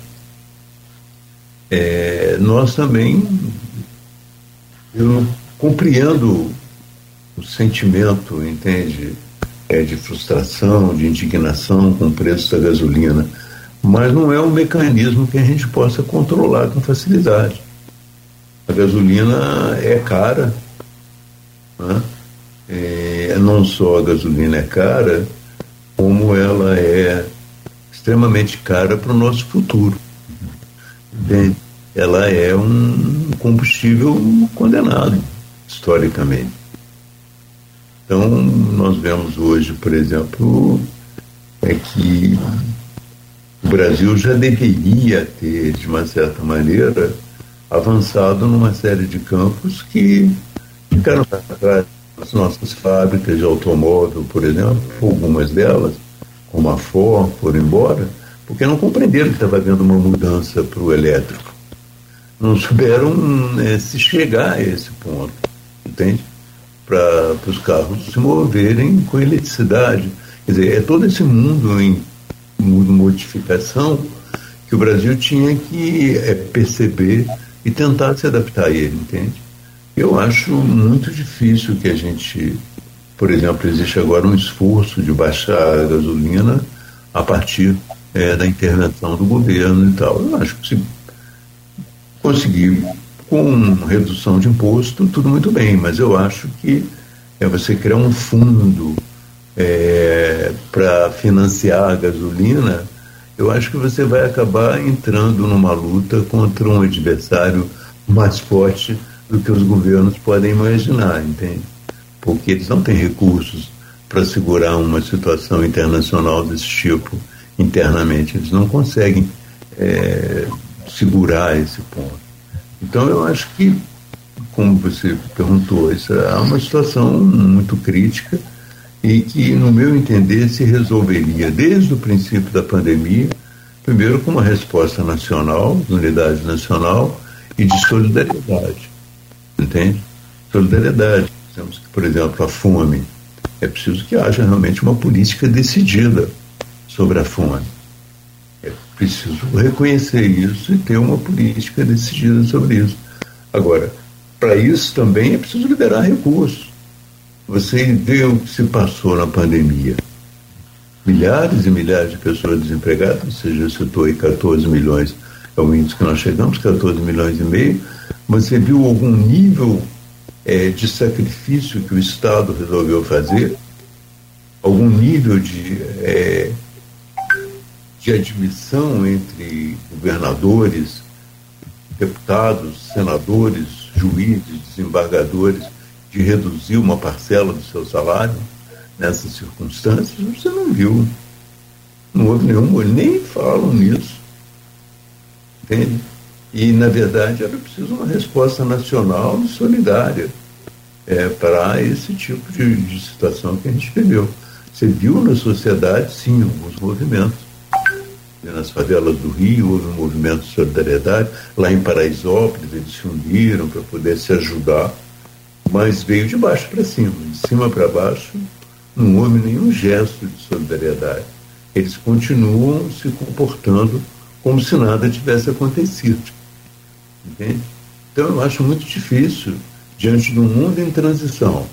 É, nós também, eu compreendo o sentimento, entende, é, de frustração, de indignação com o preço da gasolina, mas não é um mecanismo que a gente possa controlar com facilidade. A gasolina é cara, né? é, não só a gasolina é cara, como ela é extremamente cara para o nosso futuro. Ela é um combustível condenado, historicamente. Então, nós vemos hoje, por exemplo, é que o Brasil já deveria ter, de uma certa maneira, avançado numa série de campos que ficaram para trás. As nossas fábricas de automóvel, por exemplo, algumas delas, como a Ford, foram embora, porque não compreenderam que estava havendo uma mudança para o elétrico. Não souberam né, se chegar a esse ponto, entende? Para os carros se moverem com eletricidade. Quer dizer, é todo esse mundo em modificação que o Brasil tinha que é, perceber e tentar se adaptar a ele, entende? Eu acho muito difícil que a gente, por exemplo, existe agora um esforço de baixar a gasolina a partir é, da intervenção do governo e tal. Eu acho que se conseguir com redução de imposto, tudo muito bem, mas eu acho que é você criar um fundo é, para financiar a gasolina, eu acho que você vai acabar entrando numa luta contra um adversário mais forte do que os governos podem imaginar, entende? Porque eles não têm recursos para segurar uma situação internacional desse tipo internamente, eles não conseguem é, segurar esse ponto. Então eu acho que, como você perguntou, isso é uma situação muito crítica e que, no meu entender, se resolveria desde o princípio da pandemia, primeiro com uma resposta nacional, de unidade nacional e de solidariedade entende? Solidariedade. Temos que, por exemplo, a fome. É preciso que haja realmente uma política decidida sobre a fome. É preciso reconhecer isso e ter uma política decidida sobre isso. Agora, para isso também é preciso liberar recursos. Você vê o que se passou na pandemia. Milhares e milhares de pessoas desempregadas, você já citou aí 14 milhões, é o índice que nós chegamos, 14 milhões e meio, você viu algum nível é, de sacrifício que o Estado resolveu fazer? Algum nível de, é, de admissão entre governadores, deputados, senadores, juízes, desembargadores, de reduzir uma parcela do seu salário nessas circunstâncias? Você não viu. Não houve nenhum, nem falam nisso. Entende? E, na verdade, era preciso uma resposta nacional e solidária é, para esse tipo de, de, situação que a gente viveu. Você viu na sociedade, sim, alguns movimentos. Nas favelas do Rio houve um movimento de solidariedade. Lá em Paraisópolis eles se uniram para poder se ajudar. Mas veio de baixo para cima, de cima para baixo, não houve nenhum gesto de solidariedade. Eles continuam se comportando como se nada tivesse acontecido. Entende? Então eu acho muito difícil, diante de um mundo em transição,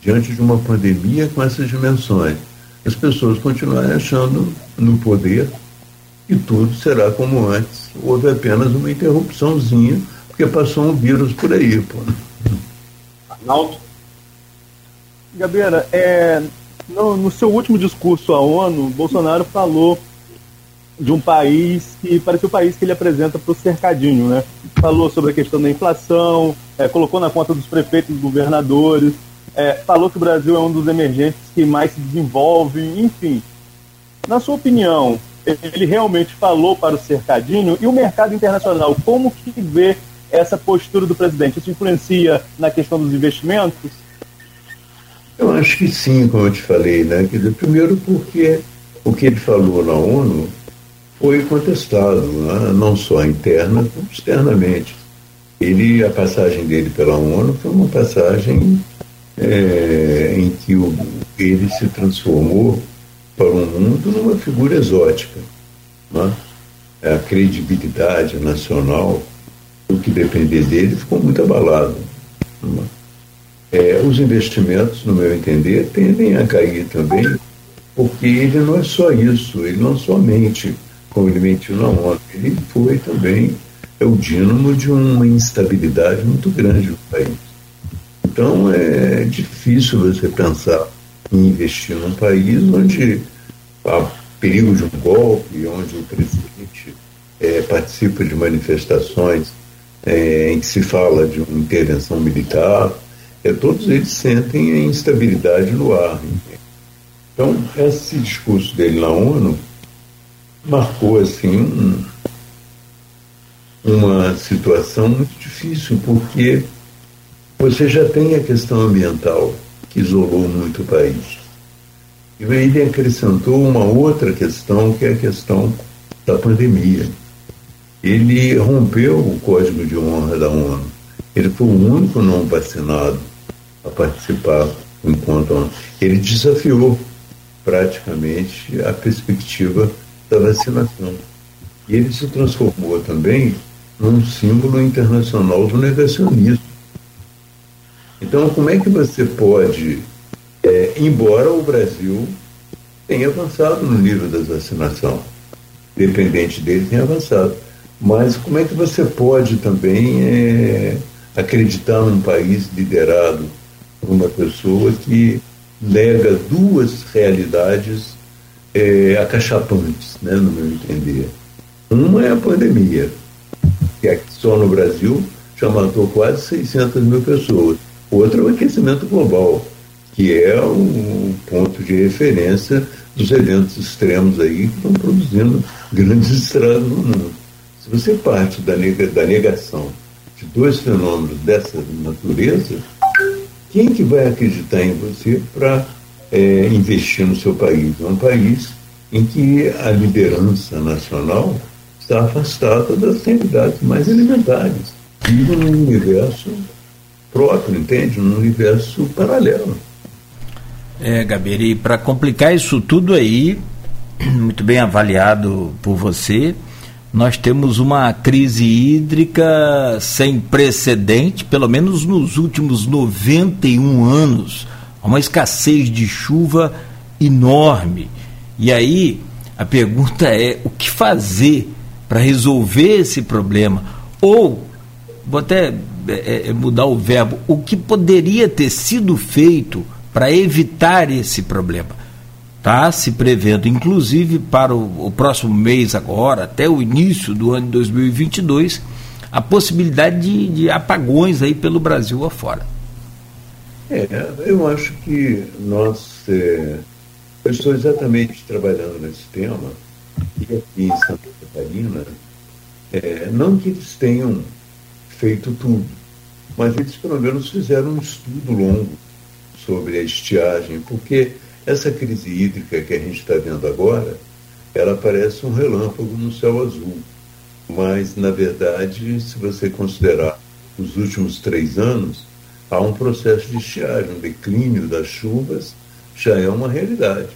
diante de uma pandemia com essas dimensões, as pessoas continuarem achando no poder que tudo será como antes. Houve apenas uma interrupçãozinha, porque passou um vírus por aí. Pô. Arnaldo? Gabeira, é, no, no, seu último discurso à ONU, Bolsonaro falou de um país que parece o país que ele apresenta para o cercadinho, né? Falou sobre a questão da inflação, é, colocou na conta dos prefeitos e governadores, é, falou que o Brasil é um dos emergentes que mais se desenvolve, enfim. Na sua opinião, ele realmente falou para o cercadinho e o mercado internacional, como que vê essa postura do presidente? Isso influencia na questão dos investimentos? Eu acho que sim, como eu te falei, né? Primeiro porque o que ele falou na ONU foi contestado, né? não só interna, como externamente. Ele, a passagem dele pela ONU foi uma passagem é, em que o, ele se transformou para o mundo numa figura exótica. Né? A credibilidade nacional o que depender dele ficou muito abalado. É, os investimentos, no meu entender, tendem a cair também, porque ele não é só isso, ele não somente, como ele mentiu na ONU, ele foi também é o dínamo de uma instabilidade muito grande no país. Então é difícil você pensar em investir num país onde há perigo de um golpe, onde o presidente é, participa de manifestações é, em que se fala de uma intervenção militar, é, todos eles sentem a instabilidade no ar. Então, esse discurso dele na ONU marcou assim um, uma situação muito difícil, porque você já tem a questão ambiental que isolou muito o país. E ele acrescentou uma outra questão, que é a questão da pandemia ele rompeu o código de honra da ONU. Ele foi o único não vacinado a participar do encontro. Ele desafiou praticamente a perspectiva da vacinação. E ele se transformou também num símbolo internacional do negacionismo. Então, como é que você pode, é, embora o Brasil tenha avançado no nível da vacinação, dependente dele, tenha avançado mas como é que você pode também é, acreditar num país liderado por uma pessoa que nega duas realidades é, acachapantes, né, no meu entender? Uma é a pandemia, que aqui só no Brasil já matou quase 600 mil pessoas. Outra é o aquecimento global, que é o ponto de referência dos eventos extremos aí que estão produzindo grandes estragos no mundo. Você parte da, da negação de dois fenômenos dessa natureza, quem que vai acreditar em você para é, investir no seu país? É um país em que a liderança nacional está afastada das realidades mais elementares. Vive num universo próprio, entende? Num universo paralelo. É, Gabriel, e para complicar isso tudo aí, muito bem avaliado por você, nós temos uma crise hídrica sem precedente, pelo menos nos últimos 91 anos, uma escassez de chuva enorme. E aí a pergunta é: o que fazer para resolver esse problema? Ou, vou até é, é, mudar o verbo, o que poderia ter sido feito para evitar esse problema? Está se prevendo, inclusive para o, o, próximo mês agora, até o início do ano de 2022, a possibilidade de, de apagões aí pelo Brasil afora. É, eu acho que nós, é, eu estou exatamente trabalhando nesse tema, e aqui em Santa Catarina, é, não que eles tenham feito tudo, mas eles pelo menos fizeram um estudo longo sobre a estiagem, porque essa crise hídrica que a gente está vendo agora, ela parece um relâmpago no céu azul. Mas, na verdade, se você considerar os últimos três anos, há um processo de estiagem, um declínio das chuvas já é uma realidade.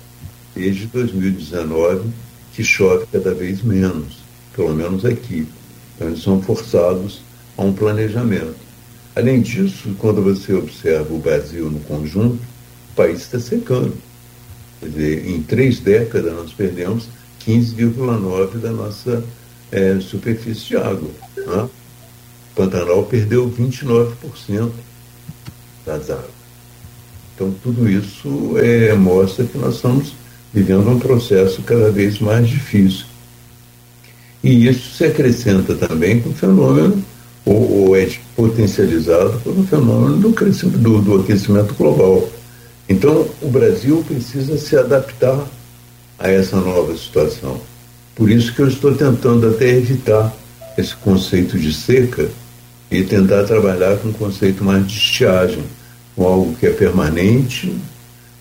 Desde 2019, que chove cada vez menos, pelo menos aqui. Então, eles são forçados a um planejamento. Além disso, quando você observa o Brasil no conjunto, o país está secando. Dizer, em três décadas nós perdemos 15,9% da nossa é, superfície de água. Né? Pantanal perdeu 29% das águas. Então, tudo isso é, mostra que nós estamos vivendo um processo cada vez mais difícil. E isso se acrescenta também com o fenômeno, ou, ou é potencializado pelo fenômeno do, do, do aquecimento global. Então, o Brasil precisa se adaptar a essa nova situação. Por isso que eu estou tentando até evitar esse conceito de seca e tentar trabalhar com um conceito mais de estiagem, com algo que é permanente,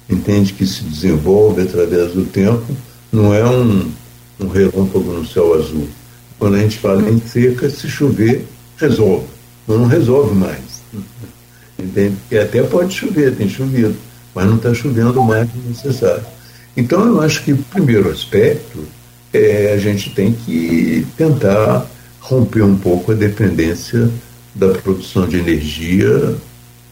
entende que se desenvolve através do tempo, não é um, um relâmpago no céu azul. Quando a gente fala em seca, se chover, resolve. Não resolve mais. Entende? Porque até pode chover, tem chovido, mas não está chovendo mais do necessário. Então, eu acho que o primeiro aspecto é a gente tem que tentar romper um pouco a dependência da produção de energia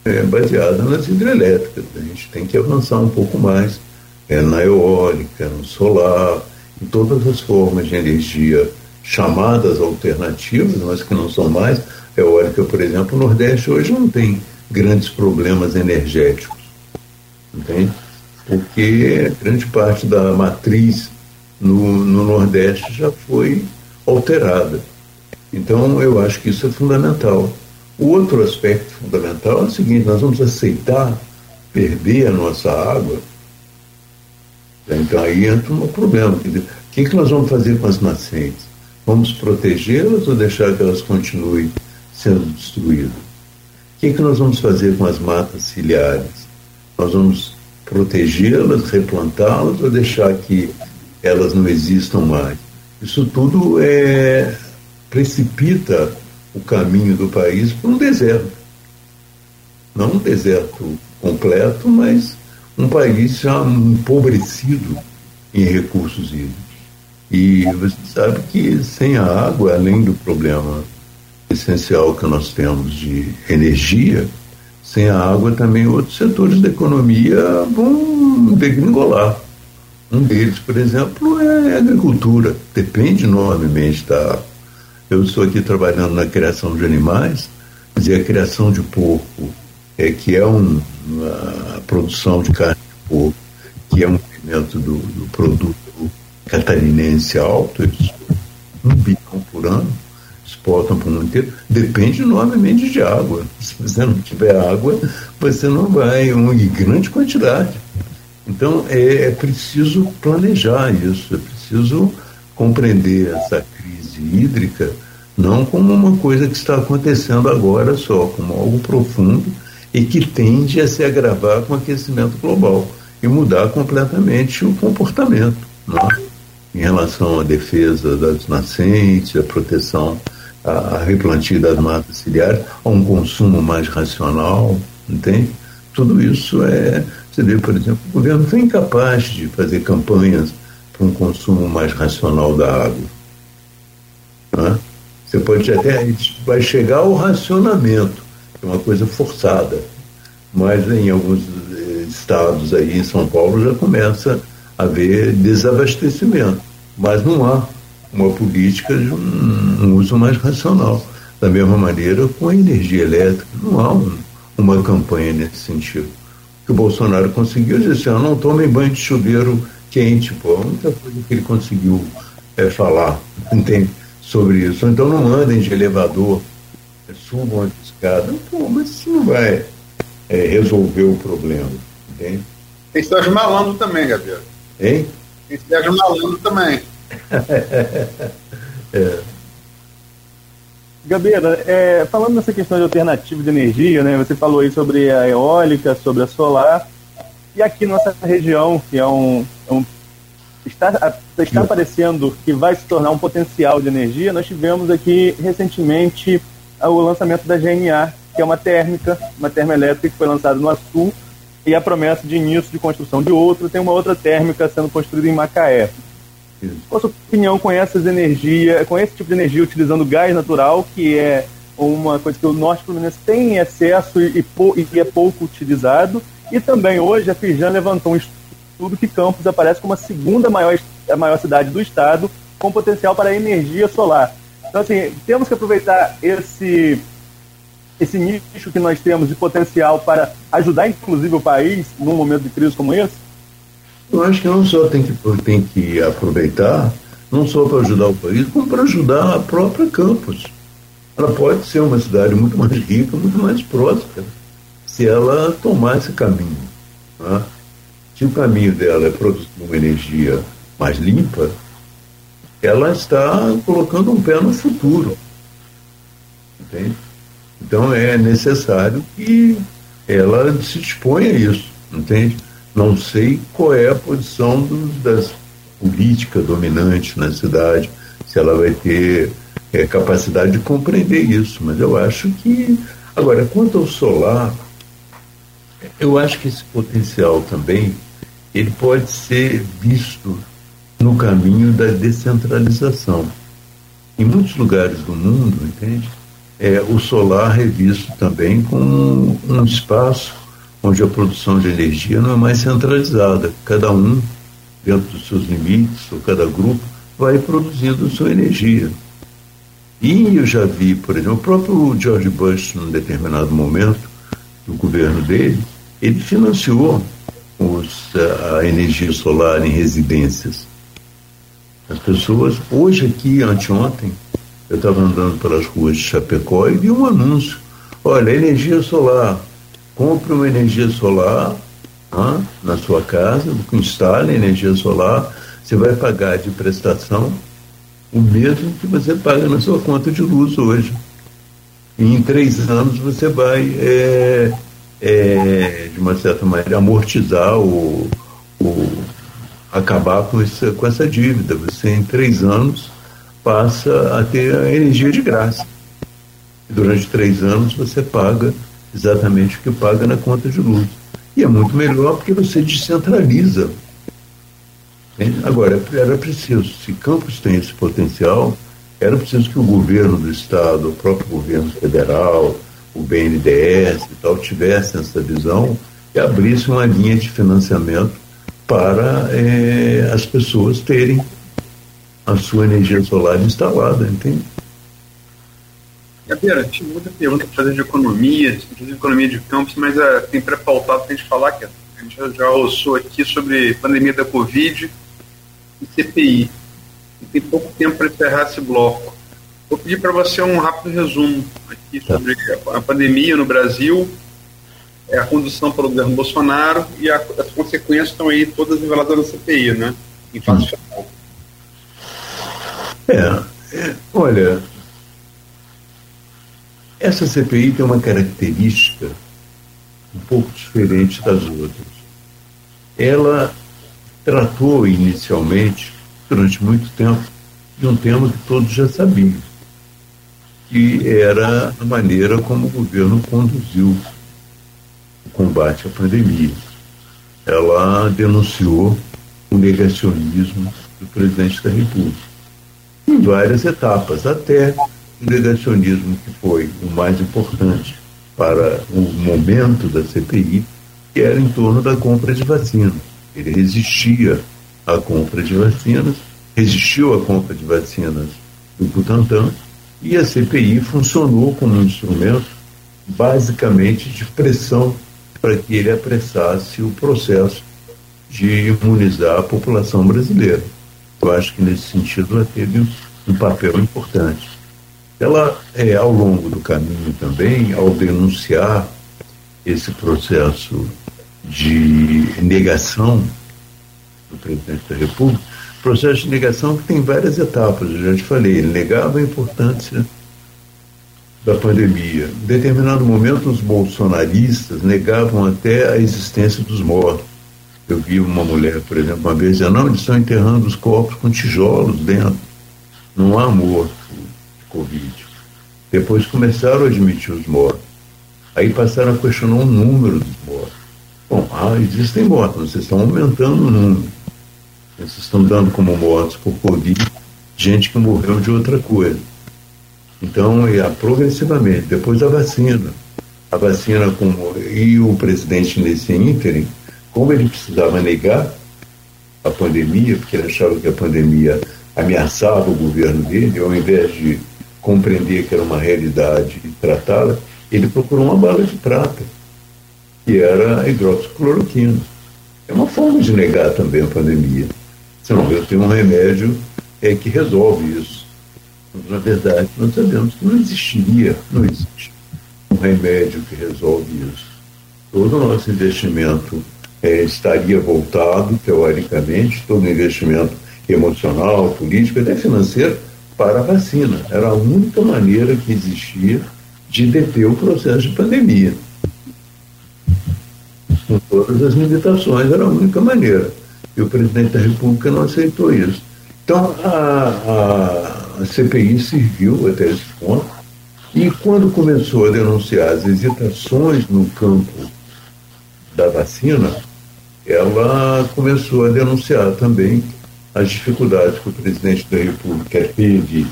é, baseada nas hidrelétricas. A gente tem que avançar um pouco mais é, na eólica, no solar, em todas as formas de energia chamadas alternativas, mas que não são mais. A eólica, por exemplo, o Nordeste hoje não tem grandes problemas energéticos, entende? Porque grande parte da matriz no, no Nordeste já foi alterada. Então, eu acho que isso é fundamental. O outro aspecto fundamental é o seguinte: nós vamos aceitar perder a nossa água. Então, aí entra um problema. O que, que nós vamos fazer com as nascentes? Vamos protegê-las ou deixar que elas continuem sendo destruídas? O que, que nós vamos fazer com as matas ciliares? Nós vamos protegê-las, replantá-las ou deixar que elas não existam mais? Isso tudo é, precipita o caminho do país para um deserto. Não um deserto completo, mas um país já empobrecido em recursos hídricos. E você sabe que sem a água, além do problema essencial que nós temos de energia, sem a água também outros setores da economia vão degringolar. Um deles, por exemplo, é a agricultura. Depende enormemente da água. Eu estou aqui trabalhando na criação de animais, e a criação de porco, é, que é um, a produção de carne de porco, que é um movimento do, do produto catarinense alto, eles um bilhão por ano, exportam para o mundo inteiro, depende enormemente de água. Se você não tiver água, você não vai, uma grande quantidade. Então é, é preciso planejar isso, é preciso compreender essa crise hídrica não como uma coisa que está acontecendo agora só, como algo profundo e que tende a se agravar com o aquecimento global e mudar completamente o comportamento é? em relação à defesa das nascentes, à proteção, a replantio das matas ciliares, a um consumo mais racional, entende? Tudo isso é. Você vê, por exemplo, o governo foi incapaz de fazer campanhas para um consumo mais racional da água. É? Você pode até. Vai chegar ao racionamento, que é uma coisa forçada. Mas em alguns eh, estados aí, em São Paulo, já começa a haver desabastecimento. Mas não há uma política de um, um uso mais racional. Da mesma maneira com a energia elétrica. Não há um, uma campanha nesse sentido. O que o Bolsonaro conseguiu dizer assim, ah, não tomem banho de chuveiro quente, pô, a única coisa que ele conseguiu é falar, entende? sobre isso. Então não andem de elevador, subam a escada. Pô, mas isso não vai é, resolver o problema. Entende? Tem Sérgio Malandro também, Gabriel. Hein? Tem Sérgio Malandro também. é. Gabeira, é, falando nessa questão de alternativa de energia, né, você falou aí sobre a eólica, sobre a solar, e aqui nossa região, que é um, é um está, está aparecendo que vai se tornar um potencial de energia, nós tivemos aqui recentemente o lançamento da GNA, que é uma térmica, uma termoelétrica que foi lançada no Açu, e a promessa de início de construção de outra, tem uma outra térmica sendo construída em Macaé. Qual a sua opinião com essas energias, com esse tipo de energia utilizando gás natural, que é uma coisa que o norte fluminense tem em excesso e, e, e é pouco utilizado, e também hoje a Fijan levantou um estudo que Campos aparece como a segunda maior, a maior cidade do estado com potencial para energia solar. Então, assim, temos que aproveitar esse, esse nicho que nós temos de potencial para ajudar, inclusive, o país num momento de crise como esse? Eu acho que não só tem que, tem que aproveitar, não só para ajudar o país, como para ajudar a própria Campos. Ela pode ser uma cidade muito mais rica, muito mais próspera, se ela tomar esse caminho. Né? Se o caminho dela é produzir uma energia mais limpa, ela está colocando um pé no futuro. Entende? Então é necessário que ela se disponha a isso, entende? Não sei qual é a posição dos, das políticas dominantes na cidade, se ela vai ter é, capacidade de compreender isso, mas eu acho que. Agora, quanto ao solar, eu acho que esse potencial também ele pode ser visto no caminho da descentralização. Em muitos lugares do mundo, entende? É, o solar é visto também como um espaço onde a produção de energia não é mais centralizada. Cada um, dentro dos seus limites, ou cada grupo, vai produzindo sua energia. E eu já vi, por exemplo, o próprio George Bush, num determinado momento do governo dele, ele financiou os, a energia solar em residências. As pessoas, hoje aqui, anteontem, eu estava andando pelas ruas de Chapecó e vi um anúncio. Olha, energia solar. Compre uma energia solar ah, na sua casa, instale energia solar, você vai pagar de prestação o mesmo que você paga na sua conta de luz hoje. E em três anos você vai, é, é, de uma certa maneira, amortizar o, o acabar com essa, com essa dívida. Você, em três anos, passa a ter a energia de graça. Durante três anos, você paga exatamente o que paga na conta de luz. E é muito melhor porque você descentraliza. Agora, era preciso, se Campos tem esse potencial, era preciso que o governo do Estado, o próprio governo federal, o BNDES e tal, tivessem essa visão e abrisse uma linha de financiamento para é, as pessoas terem a sua energia solar instalada, entende? Gabriela, tinha muita pergunta para fazer de economia, inclusive economia de campos, mas uh, tem pré-pautado para a gente falar que a gente já, já ouçou aqui sobre pandemia da Covid e CPI. E tem pouco tempo para encerrar esse bloco. Vou pedir para você um rápido resumo aqui sobre a pandemia no Brasil, é a condução pelo governo Bolsonaro e a, as consequências estão aí todas reveladas na CPI, né? Em fase final. É, é, olha, essa CPI tem uma característica um pouco diferente das outras. Ela tratou inicialmente, durante muito tempo, de um tema que todos já sabiam, que era a maneira como o governo conduziu o combate à pandemia. Ela denunciou o negacionismo do presidente da República em várias etapas, até o negacionismo que foi o mais importante para o momento da CPI, que era em torno da compra de vacinas. Ele resistia à compra de vacinas, resistiu à compra de vacinas do Butantan, e a CPI funcionou como um instrumento basicamente de pressão para que ele apressasse o processo de imunizar a população brasileira. Eu acho que nesse sentido ela teve um papel importante. Ela, é, ao longo do caminho também, ao denunciar esse processo de negação do presidente da República, processo de negação que tem várias etapas, eu já te falei, ele negava a importância da pandemia. Em determinado momento, os bolsonaristas negavam até a existência dos mortos. Eu vi uma mulher, por exemplo, uma vez dizendo, não, eles estão enterrando os corpos com tijolos dentro. Não há morto Covid. Depois começaram a admitir os mortos. Aí passaram a questionar o número dos mortos. Bom, ah, existem mortos, vocês estão aumentando o número. Vocês estão dando como mortos por Covid gente que morreu de outra coisa. Então, ia progressivamente, depois da vacina. A vacina, como, e o presidente nesse ínterim, como ele precisava negar a pandemia, porque ele achava que a pandemia ameaçava o governo dele, ao invés de compreender que era uma realidade e tratá-la, ele procurou uma bala de prata, que era a hidroxicloroquina. É uma forma de negar também a pandemia. Senão, eu tenho um remédio é, que resolve isso. Mas, na verdade, nós sabemos que não existiria, não existe um remédio que resolve isso. Todo o nosso investimento é, estaria voltado, teoricamente, todo investimento emocional, político, até financeiro, para a vacina. Era a única maneira que existia de deter o processo de pandemia. Com todas as limitações, era a única maneira. E o presidente da República não aceitou isso. Então, a, a, a CPI serviu até esse ponto. E quando começou a denunciar as hesitações no campo da vacina, ela começou a denunciar também as dificuldades que o presidente da República teve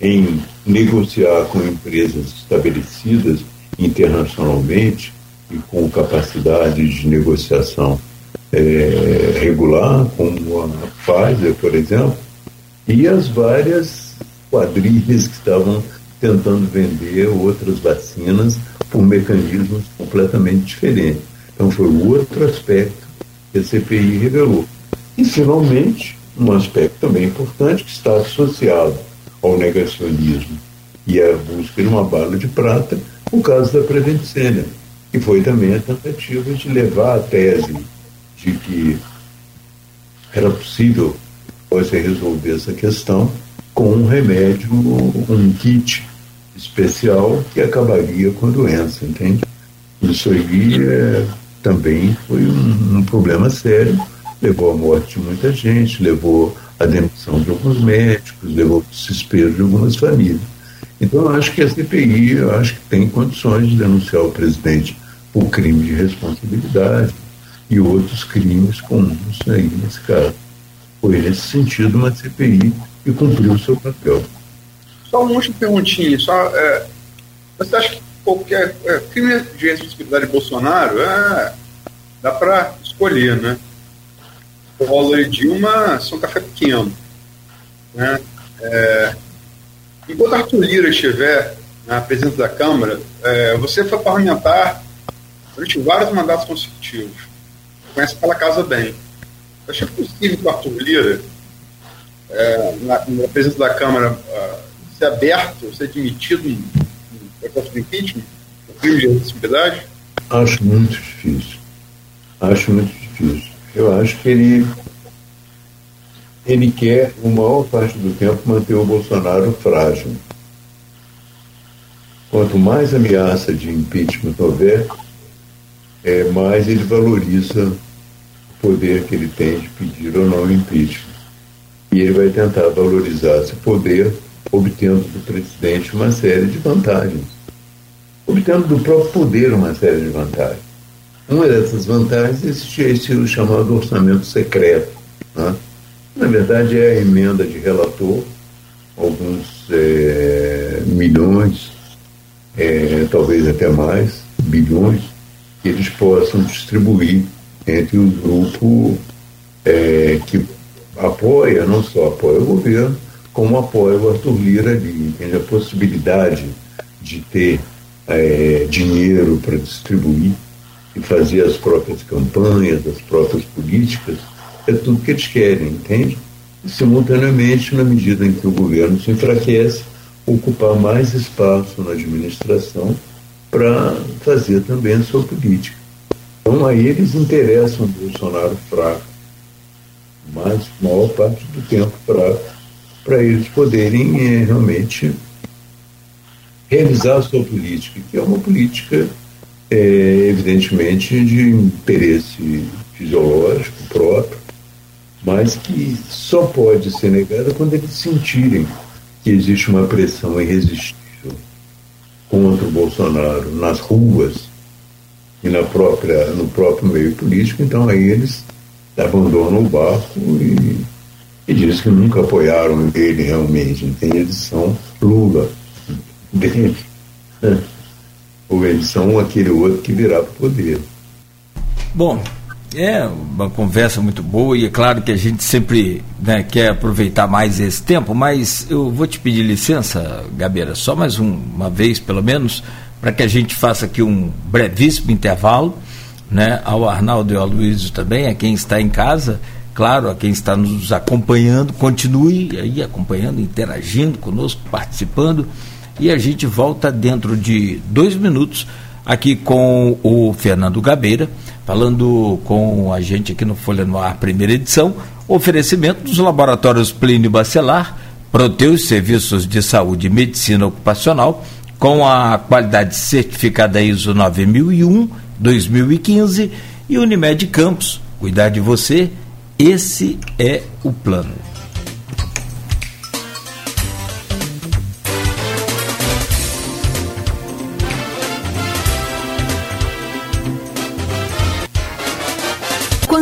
em negociar com empresas estabelecidas internacionalmente e com capacidade de negociação é, regular, como a Pfizer, por exemplo, e as várias quadrilhas que estavam tentando vender outras vacinas por mecanismos completamente diferentes. Então foi outro aspecto que a CPI revelou. E, finalmente, um aspecto também importante que está associado ao negacionismo e à busca de uma bala de prata, o caso da Prevent Senior, que foi também a tentativa de levar a tese de que era possível você resolver essa questão com um remédio, um kit especial que acabaria com a doença, entende? Isso aí é, também foi um, um problema sério, levou à morte de muita gente, levou à demissão de alguns médicos, levou ao desespero de algumas famílias. Então, eu acho que a CPI eu acho que tem condições de denunciar o presidente por crime de responsabilidade, e outros crimes comuns aí nesse caso. Foi nesse sentido uma CPI que cumpriu o seu papel. Só uma última perguntinha, só, é, você acha que qualquer é, crime de responsabilidade de Bolsonaro é, dá para escolher, né? Collor e Dilma são café pequeno. Né? É, enquanto Arthur Lira estiver na presidência da Câmara, é, você foi parlamentar durante vários mandatos consecutivos conhece aquela casa bem. Achei possível que o Arthur Lira, é, na, na, presença da Câmara, uh, ser aberto, ser admitido em processo de impeachment, o crime de responsabilidade? Acho muito difícil. Acho muito difícil. Eu acho que ele ele quer, a maior parte do tempo, manter o Bolsonaro frágil. Quanto mais ameaça de impeachment houver, é, mais ele valoriza o poder que ele tem de pedir ou não impeachment. E ele vai tentar valorizar esse poder, obtendo do presidente uma série de vantagens. Obtendo do próprio poder uma série de vantagens. Uma dessas vantagens existe esse chamado orçamento secreto. Né? Na verdade, é a emenda de relator, alguns é, milhões, é, talvez até mais, bilhões, que eles possam distribuir entre o grupo é, que apoia, não só apoia o governo, como apoia o Arthur Lira ali. A possibilidade de ter é, dinheiro para distribuir e fazer as próprias campanhas, as próprias políticas, é tudo que eles querem, entende? E, simultaneamente, na medida em que o governo se enfraquece, ocupar mais espaço na administração para fazer também a sua política. Então aí eles interessam o Bolsonaro fraco, mas maior parte do tempo fraco, para eles poderem é, realmente realizar a sua política, que é uma política, é, evidentemente, de interesse fisiológico próprio, mas que só pode ser negada quando eles sentirem que existe uma pressão irresistível contra o Bolsonaro nas ruas e na própria, no próprio meio político, então aí eles abandonam o barco e, e dizem que nunca apoiaram ele realmente. Então, eles são Lula. Ou eles são aquele outro que virá para o poder. Bom, é uma conversa muito boa e é claro que a gente sempre né, quer aproveitar mais esse tempo, mas eu vou te pedir licença, Gabeira, só mais um, uma vez pelo menos, para que a gente faça aqui um brevíssimo intervalo, né, ao Arnaldo e ao Luiz também, a quem está em casa, claro, a quem está nos acompanhando, continue aí acompanhando, interagindo conosco, participando, e a gente volta dentro de dois minutos aqui com o Fernando Gabeira falando com a gente aqui no Folha no Ar, primeira edição, oferecimento dos laboratórios Plínio Bacelar, Proteus Serviços de Saúde e Medicina Ocupacional, com a qualidade certificada ISO 9001 2015 e Unimed Campos. Cuidar de você, esse é o plano.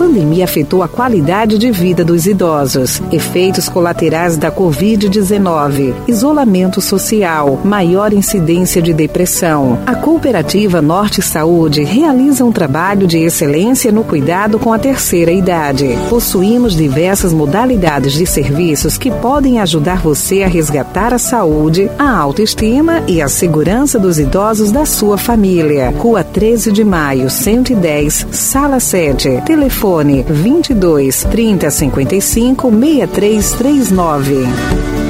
pandemia afetou a qualidade de vida dos idosos. Efeitos colaterais da Covid-19, isolamento social, maior incidência de depressão. A Cooperativa Norte Saúde realiza um trabalho de excelência no cuidado com a terceira idade. Possuímos diversas modalidades de serviços que podem ajudar você a resgatar a saúde, a autoestima e a segurança dos idosos da sua família. Rua 13 de Maio, 110, Sala 7. Telefone Telefone 22 30 55 6339.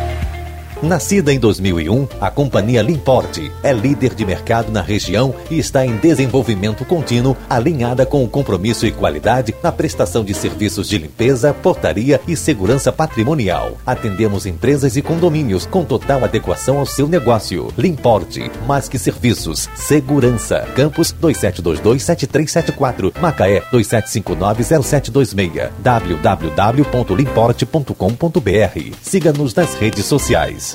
Nascida em 2001, a companhia Limporte é líder de mercado na região e está em desenvolvimento contínuo, alinhada com o compromisso e qualidade na prestação de serviços de limpeza, portaria e segurança patrimonial. Atendemos empresas e condomínios com total adequação ao seu negócio. Limporte, mais que serviços, segurança. Campus 27227374, Macaé 27590726, www.limporte.com.br. Siga-nos nas redes sociais.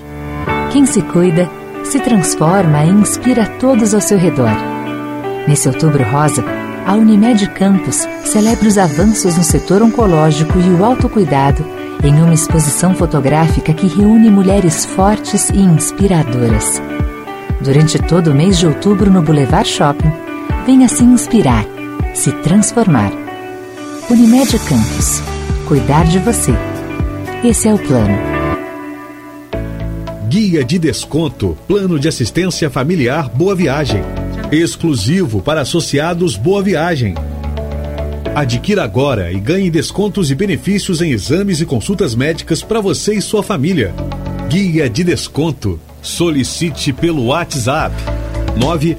Quem se cuida, se transforma e inspira todos ao seu redor. Nesse outubro rosa, a Unimed Campos celebra os avanços no setor oncológico e o autocuidado em uma exposição fotográfica que reúne mulheres fortes e inspiradoras. Durante todo o mês de outubro no Boulevard Shopping, venha se inspirar, se transformar. Unimed Campos. Cuidar de você. Esse é o plano. Guia de desconto, plano de assistência familiar Boa Viagem. Exclusivo para associados Boa Viagem. Adquira agora e ganhe descontos e benefícios em exames e consultas médicas para você e sua família. Guia de desconto. Solicite pelo WhatsApp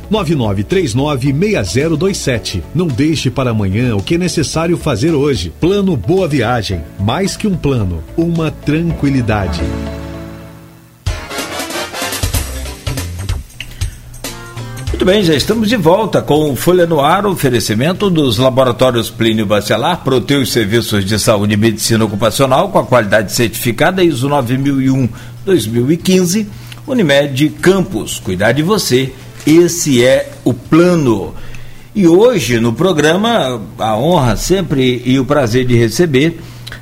999396027. Não deixe para amanhã o que é necessário fazer hoje. Plano Boa Viagem. Mais que um plano, uma tranquilidade. Bem, já estamos de volta com o Folha no Ar, oferecimento dos laboratórios Plínio Bacelar, Proteus Serviços de Saúde e Medicina Ocupacional, com a qualidade certificada ISO 9001-2015, Unimed Campus, cuidar de você, esse é o plano. E hoje no programa, a honra sempre e o prazer de receber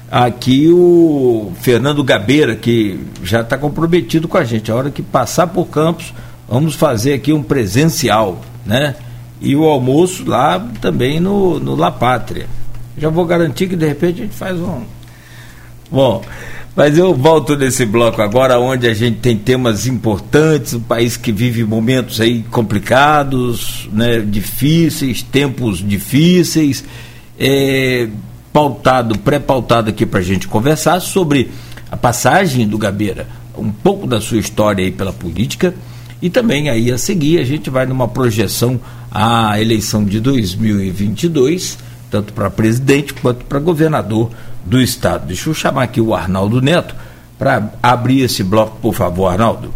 aqui o Fernando Gabeira, que já está comprometido com a gente. A hora que passar por Campos, vamos fazer aqui um presencial, né? E o almoço lá também no, no La Pátria. Já vou garantir que de repente a gente faz um. Bom, mas eu volto nesse bloco agora, onde a gente tem temas importantes, um país que vive momentos aí complicados, né, difíceis, tempos difíceis, é, pautado, pré-pautado aqui para a gente conversar sobre a passagem do Gabeira, um pouco da sua história aí pela política e também aí a seguir a gente vai numa projeção à eleição de 2022, tanto para presidente quanto para governador do Estado. Deixa eu chamar aqui o Arnaldo Neto para abrir esse bloco, por favor, Arnaldo.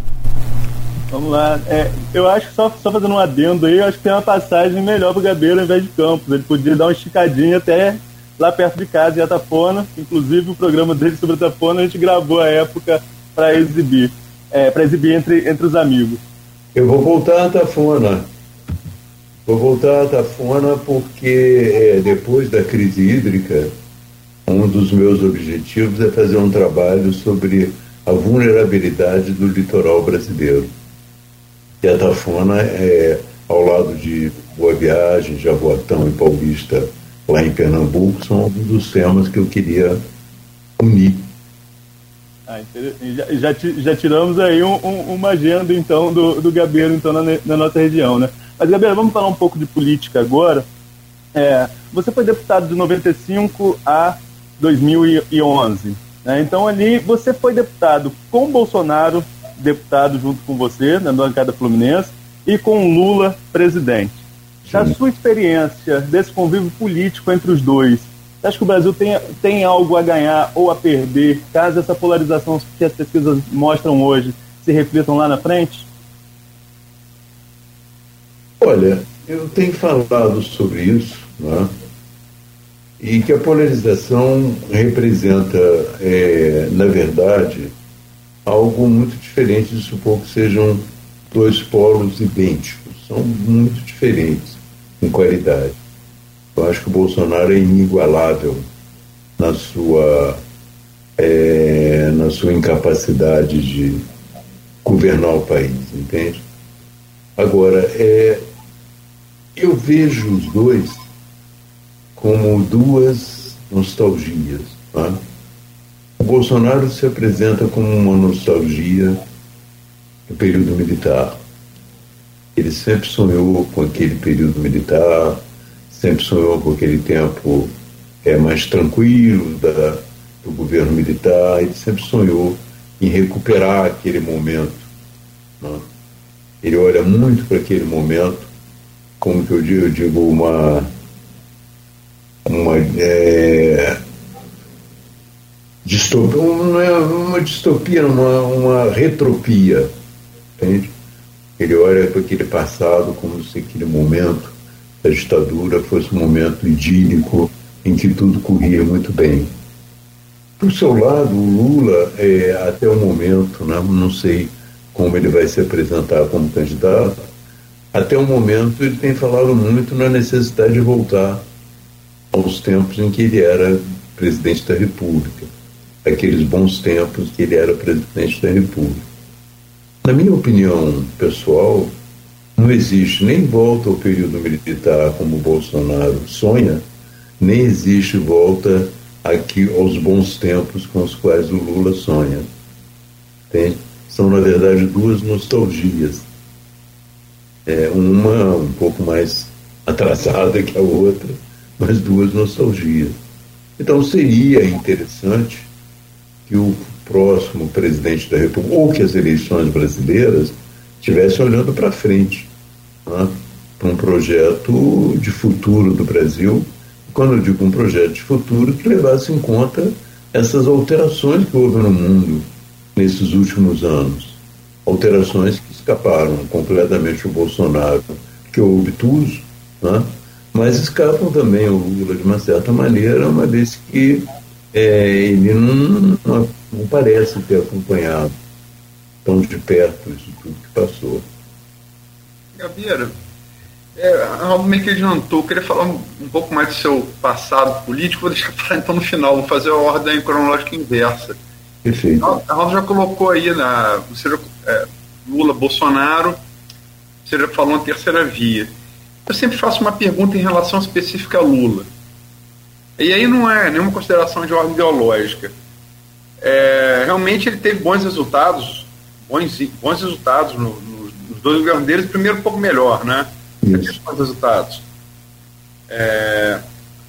Vamos lá. É, eu acho que só, só fazendo um adendo aí, eu acho que tem uma passagem melhor para o Gabeira ao invés de Campos. Ele podia dar uma esticadinha até lá perto de casa, em Atafona. Inclusive, o programa dele sobre Atafona a gente gravou a época para exibir. É, para exibir entre, entre os amigos. Eu vou voltar a Atafona. Vou voltar a Atafona porque é, depois da crise hídrica, um dos meus objetivos é fazer um trabalho sobre a vulnerabilidade do litoral brasileiro. E a Tafona é ao lado de Boa Viagem, Jaboatão e Paulista, lá em Pernambuco, são alguns dos temas que eu queria unir. Ah, já, já, já, tiramos aí um, um, uma agenda, então, do, do Gabeiro, então, na, na, nossa região, né? Mas, Gabeiro, vamos falar um pouco de política agora. É, você foi deputado de 95 a 2011. Né? Então ali você foi deputado com Bolsonaro, deputado junto com você na bancada fluminense, e com Lula presidente. Da sua experiência desse convívio político entre os dois, acha que o Brasil tem, tem algo a ganhar ou a perder caso essa polarização que as pesquisas mostram hoje se reflitam lá na frente? Olha, eu tenho falado sobre isso, né? e que a polarização representa, é, na verdade, algo muito diferente de supor que sejam dois polos idênticos. São muito diferentes em qualidade. Eu acho que o Bolsonaro é inigualável na sua, é, na sua incapacidade de governar o país, entende? Agora, é, eu vejo os dois como duas nostalgias. Tá? O Bolsonaro se apresenta como uma nostalgia do período militar. Ele sempre sonhou com aquele período militar, sempre sonhou com aquele tempo é, mais tranquilo da, do governo militar, ele sempre sonhou em recuperar aquele momento. Né? Ele olha muito para aquele momento, como que eu digo, eu digo uma uma é, distopia, uma, é uma distopia, uma, uma retropia. Entende? Ele olha para aquele passado como se aquele momento da ditadura fosse um momento idílico em que tudo corria muito bem. Por seu lado, o Lula, é, até o momento, né, não sei como ele vai se apresentar como candidato, até o momento ele tem falado muito na necessidade de voltar aos tempos em que ele era presidente da República, aqueles bons tempos que ele era presidente da República. Na minha opinião pessoal, não existe nem volta ao período militar como Bolsonaro sonha, nem existe volta aqui aos bons tempos com os quais o Lula sonha. São, na verdade, duas nostalgias. É, uma um pouco mais atrasada que a outra, mas duas nostalgias. Então seria interessante que o próximo presidente da República, ou que as eleições brasileiras, estivessem olhando para frente, né, para um projeto de futuro do Brasil. Quando eu digo um projeto de futuro, que levasse em conta essas alterações que houve no mundo nesses últimos anos. Alterações que escaparam completamente o Bolsonaro, que é obtuso, né? mas escapam também o Lula de uma certa maneira, uma vez que é, ele não, não, parece ter acompanhado tão de perto isso tudo que passou. Gabeira, É, meio que adiantou, eu queria falar um, um, pouco mais do seu passado político, vou deixar para então no final, vou fazer a ordem cronológica inversa. Perfeito. Arnaldo já colocou aí na. Você já, é, Lula, Bolsonaro, você já falou uma terceira via. Eu sempre faço uma pergunta em relação específica a Lula. E aí não é nenhuma consideração de ordem ideológica. É, realmente ele teve bons resultados, bons, bons resultados no, nos dois governos deles, primeiro um pouco melhor, né? Isso. Resultados. É,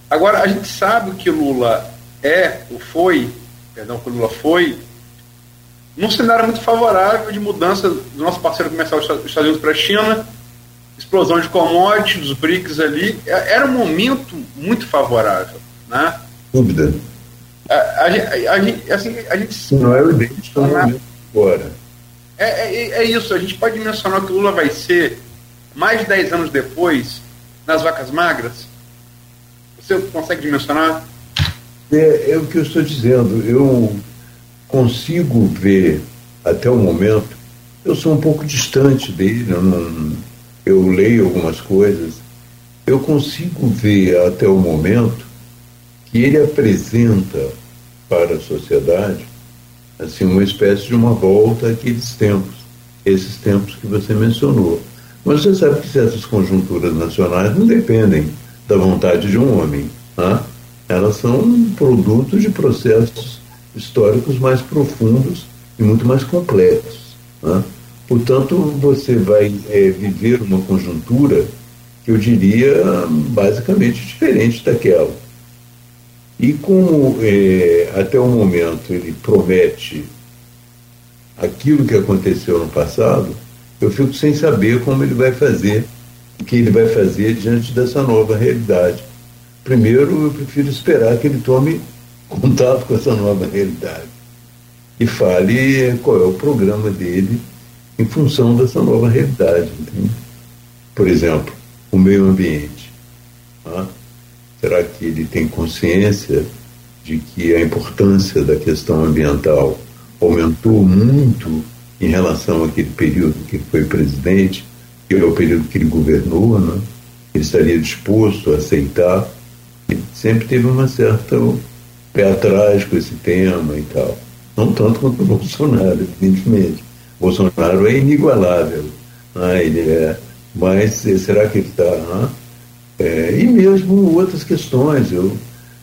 agora, a gente sabe que Lula é, ou foi, perdão, que Lula foi, num cenário muito favorável de mudança do nosso parceiro comercial dos Estados Unidos para a China, explosão de commodities, dos BRICS ali, é, era um momento muito favorável né? Dúvida. A, a, a, a gente, assim, a gente não é o idêntico agora. É, é, é, isso, a gente pode mencionar que o Lula vai ser mais de 10 anos depois nas vacas magras? Você consegue dimensionar? É, é o que eu estou dizendo. Eu consigo ver até o momento. Eu sou um pouco distante dele, eu, não, eu leio algumas coisas. Eu consigo ver até o momento que ele apresenta para a sociedade assim uma espécie de uma volta àqueles tempos, esses tempos que você mencionou. Mas você sabe que certas conjunturas nacionais não dependem da vontade de um homem, né? elas são produto de processos históricos mais profundos e muito mais complexos. Né? Portanto, você vai é, viver uma conjuntura que eu diria basicamente diferente daquela. E como é, até o momento ele promete aquilo que aconteceu no passado, eu fico sem saber como ele vai fazer, o que ele vai fazer diante dessa nova realidade. Primeiro, eu prefiro esperar que ele tome contato com essa nova realidade e fale qual é o programa dele em função dessa nova realidade. Entende? Por exemplo, o meio ambiente. Tá? Será que ele tem consciência de que a importância da questão ambiental aumentou muito em relação àquele período que ele foi presidente, que é o período que ele governou, né? ele estaria disposto a aceitar. Ele sempre teve uma certa pé atrás com esse tema e tal. Não tanto quanto o Bolsonaro, evidentemente. O Bolsonaro é inigualável. Né? Ele é, mas será que ele está. Né? É, e mesmo outras questões. Eu,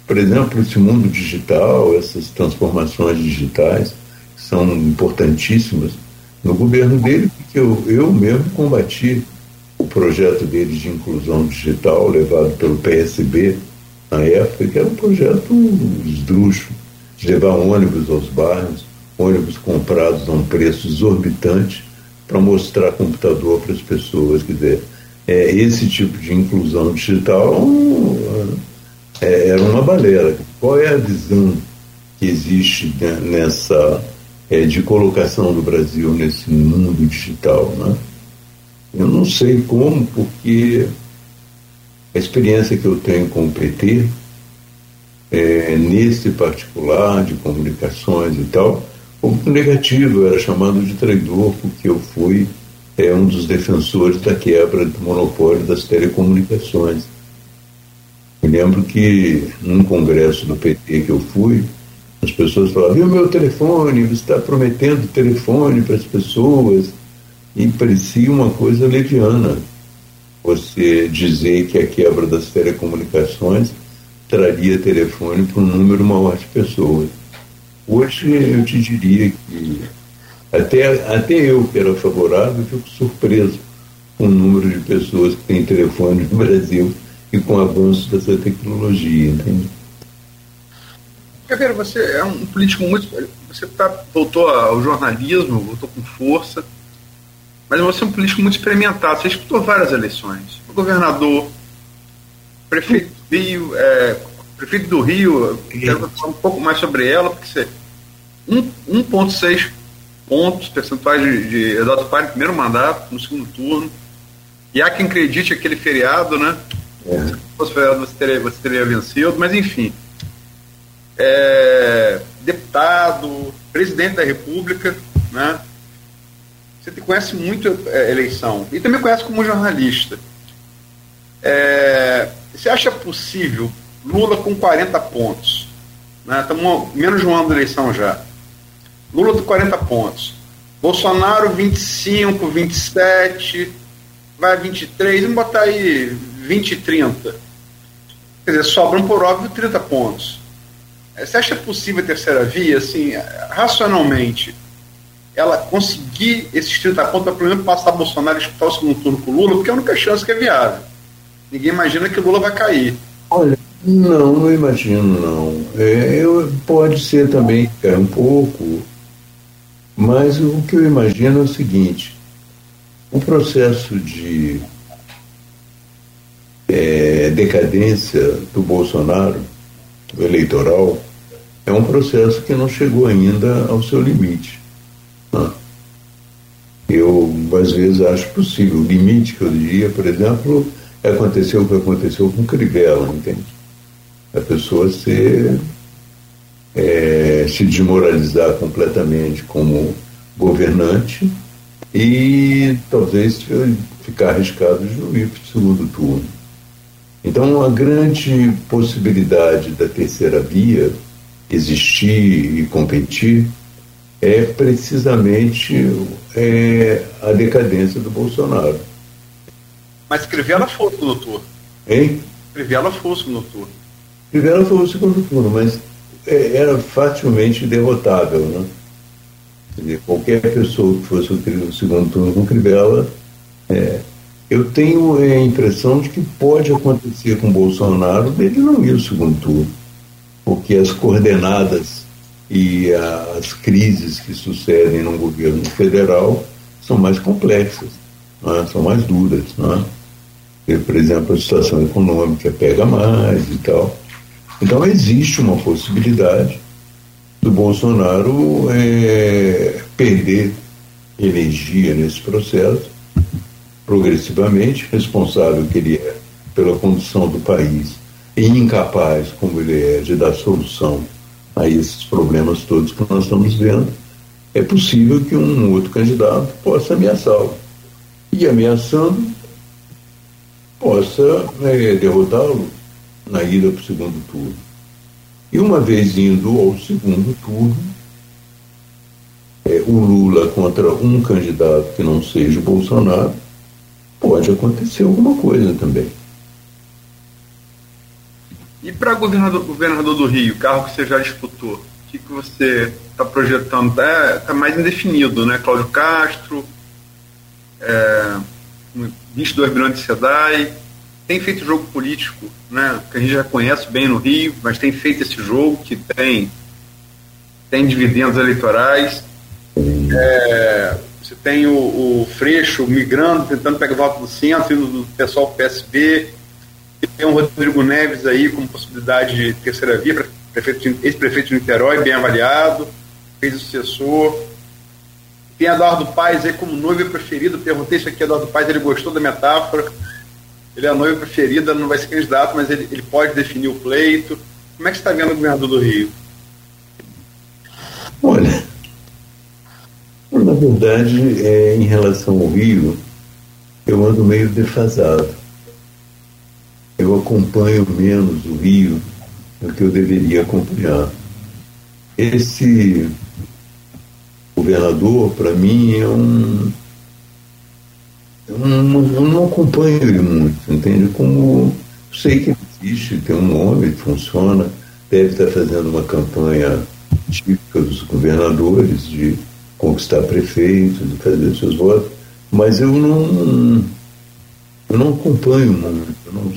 por exemplo, esse mundo digital, essas transformações digitais, são importantíssimas no governo dele, porque eu, eu mesmo combati o projeto dele de inclusão digital, levado pelo PSB na época, que era um projeto esdrúxulo, de levar ônibus aos bairros, ônibus comprados a um preço exorbitante para mostrar computador para as pessoas. Quer dizer, é, esse tipo de inclusão digital é, era uma balela. Qual é a visão que existe nessa é, de colocação do Brasil nesse mundo digital, né? Eu não sei como, porque a experiência que eu tenho com o PT, é, nesse particular de comunicações e tal, foi muito negativo. Eu era chamado de traidor porque eu fui é um dos defensores da quebra do monopólio das telecomunicações. Me lembro que num congresso do PT que eu fui, as pessoas falavam, viu meu telefone, você está prometendo telefone para as pessoas. E parecia uma coisa leviana você dizer que a quebra das telecomunicações traria telefone para um número maior de pessoas. Hoje eu te diria que até, até eu, que era favorável, fico surpreso com o número de pessoas que têm telefone no Brasil e com o avanço dessa tecnologia, entende? Caveira, você é um político muito. Você tá, voltou ao jornalismo, voltou com força, mas você é um político muito experimentado. Você disputou várias eleições. O governador, prefeito do Rio, é, prefeito do Rio, quero falar um pouco mais sobre ela, porque você. 1,6 pontos percentuais de, de Eduardo Paes no primeiro mandato, no segundo turno. E há quem acredite aquele feriado, né? É. Se fosse feriado, você teria, você teria vencido, mas enfim. É, deputado, presidente da República, né? Você conhece muito a eleição e também conhece como jornalista. É, você acha possível Lula com 40 pontos? Né? Estamos menos de um ano de eleição já. Lula com 40 pontos. Bolsonaro 25, 27, vai 23, vamos botar aí 20 e 30. Quer dizer, sobram por óbvio 30 pontos. É, você acha possível a terceira via, assim, racionalmente, ela conseguir esses 30 pontos para menos passar Bolsonaro e disputar o segundo turno com Lula, porque é a única chance que é viável. Ninguém imagina que o Lula vai cair. Olha, não, não imagino não. É, eu, pode ser também que caia um pouco, mas o que eu imagino é o seguinte, o processo de é, decadência do Bolsonaro, do eleitoral, é um processo que não chegou ainda ao seu limite. Né? Eu, às vezes, acho possível. O limite que eu diria, por exemplo, aconteceu o que aconteceu com Crivella, entende? A pessoa ser, é, se desmoralizar completamente como governante e talvez ficar arriscado de não ir para o segundo turno. Então, a grande possibilidade da terceira via existir e competir é precisamente é, a decadência do Bolsonaro. Mas Crivella foi o segundo turno. Hein? Crivella foi o segundo turno. Crivella foi o segundo turno, mas era facilmente derrotável, né? Dizer, qualquer pessoa que fosse o segundo turno com Crivella, é, eu tenho a impressão de que pode acontecer com Bolsonaro dele não ir ao segundo turno, porque as coordenadas e as crises que sucedem no governo federal são mais complexas, é? são mais duras. É? por exemplo, a situação econômica pega mais e tal. Então existe uma possibilidade do Bolsonaro é, perder energia nesse processo, progressivamente, responsável que ele é pela condição do país e incapaz, como ele é, de dar solução a esses problemas todos que nós estamos vendo, é possível que um outro candidato possa ameaçá-lo. E ameaçando, possa é, derrotá-lo na ida para o segundo turno. E uma vez indo ao segundo turno, é, o Lula contra um candidato que não seja o Bolsonaro, pode acontecer alguma coisa também. E para governador, governador do Rio, carro que você já disputou, o que, que você está projetando? Está tá mais indefinido, né? Cláudio Castro, é, 22 milhões de SEDAI, tem feito jogo político, né? Que a gente já conhece bem no Rio, mas tem feito esse jogo que tem, tem dividendos eleitorais. É, você tem o, o Freixo migrando, tentando pegar voto do centro, indo do pessoal do PSB. Tem o Rodrigo Neves aí como possibilidade de terceira via, ex-prefeito de Niterói, bem avaliado, fez o sucessor. Tem Eduardo Paes aí como noivo preferido. Perguntei se aqui Eduardo Paes ele gostou da metáfora. Ele é a noiva preferida, não vai ser candidato, mas ele, ele pode definir o pleito. Como é que você está vendo o governador do Rio? Olha, na verdade, é, em relação ao Rio, eu ando meio defasado. Eu acompanho menos o Rio do que eu deveria acompanhar. Esse governador, para mim, é um eu não, não acompanho ele muito, entende? Como sei que existe, tem um nome, funciona, deve estar fazendo uma campanha típica dos governadores de conquistar prefeitos, de fazer seus votos, mas eu não, eu não acompanho muito, eu não,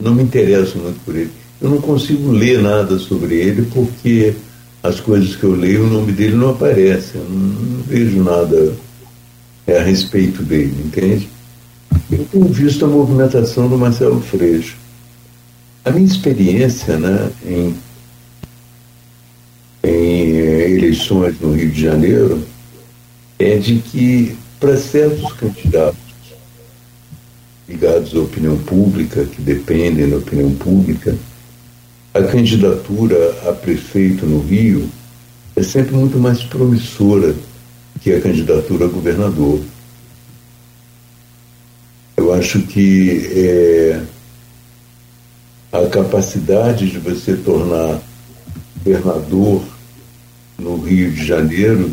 não me interesso muito por ele. Eu não consigo ler nada sobre ele porque as coisas que eu leio, o nome dele não aparece, eu não, não vejo nada a respeito dele, entende? Eu tenho visto a movimentação do Marcelo Freixo. A minha experiência né, em, em é, eleições no Rio de Janeiro é de que, para certos candidatos ligados à opinião pública, que dependem da opinião pública, a candidatura a prefeito no Rio é sempre muito mais promissora que a candidatura a governador. Eu Eu acho que é, a capacidade de você tornar governador no Rio de Janeiro,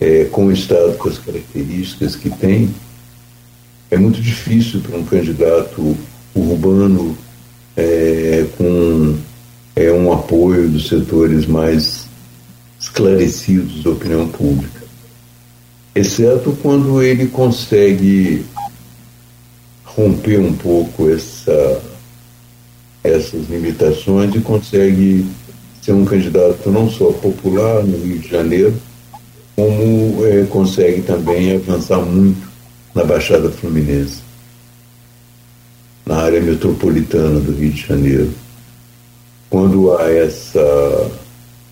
é, com o Estado com as características que tem, é muito difícil para um candidato urbano é, com é, um apoio dos setores mais esclarecidos da opinião pública. Exceto quando ele consegue romper um pouco essa, essas limitações e consegue ser um candidato não só popular no Rio de Janeiro, como é, consegue também avançar muito na Baixada Fluminense, na área metropolitana do Rio de Janeiro. Quando há essa,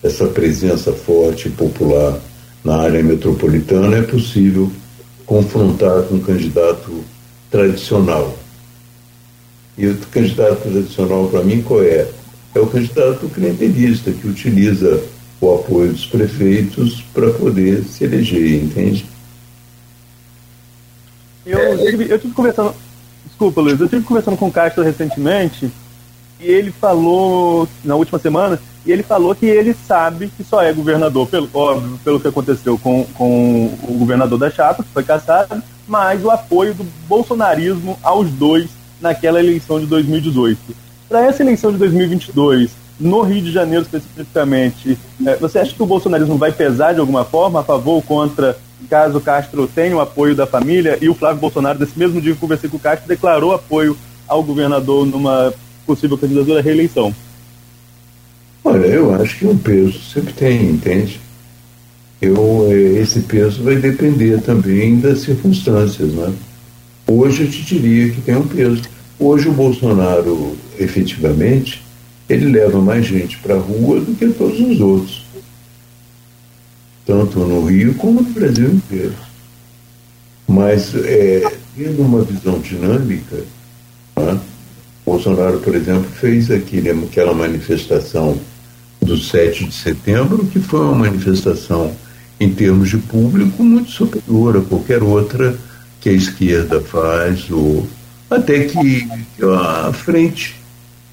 essa presença forte e popular na área metropolitana, é possível confrontar com um candidato tradicional. E o candidato tradicional, para mim, qual é? É o candidato clientelista, que utiliza o apoio dos prefeitos para poder se eleger, entende? Eu, eu, eu tive conversando. Desculpa, Luiz, eu tive conversando com o Castro recentemente e ele falou, na última semana, e ele falou que ele sabe que só é governador, pelo, óbvio, pelo que aconteceu com, com o governador da Chapa, que foi caçado, mas o apoio do bolsonarismo aos dois naquela eleição de 2018. Para essa eleição de 2022, no Rio de Janeiro especificamente, é, você acha que o bolsonarismo vai pesar de alguma forma a favor ou contra caso Castro tenha o apoio da família? E o Flávio Bolsonaro, desse mesmo dia que conversei com o Castro, declarou apoio ao governador numa possível candidatura à reeleição. Olha, eu acho que um peso sempre tem, entende? Eu, é, esse peso vai depender também das circunstâncias, né? Hoje eu te diria que tem um peso. Hoje o Bolsonaro, efetivamente, ele leva mais gente para a rua do que todos os outros. Tanto no Rio como no Brasil inteiro. Mas, é, tendo uma visão dinâmica, né? Bolsonaro, por exemplo, fez aquele, aquela manifestação do 7 de setembro, que foi uma manifestação, em termos de público, muito superior a qualquer outra que a esquerda faz, ou até que a frente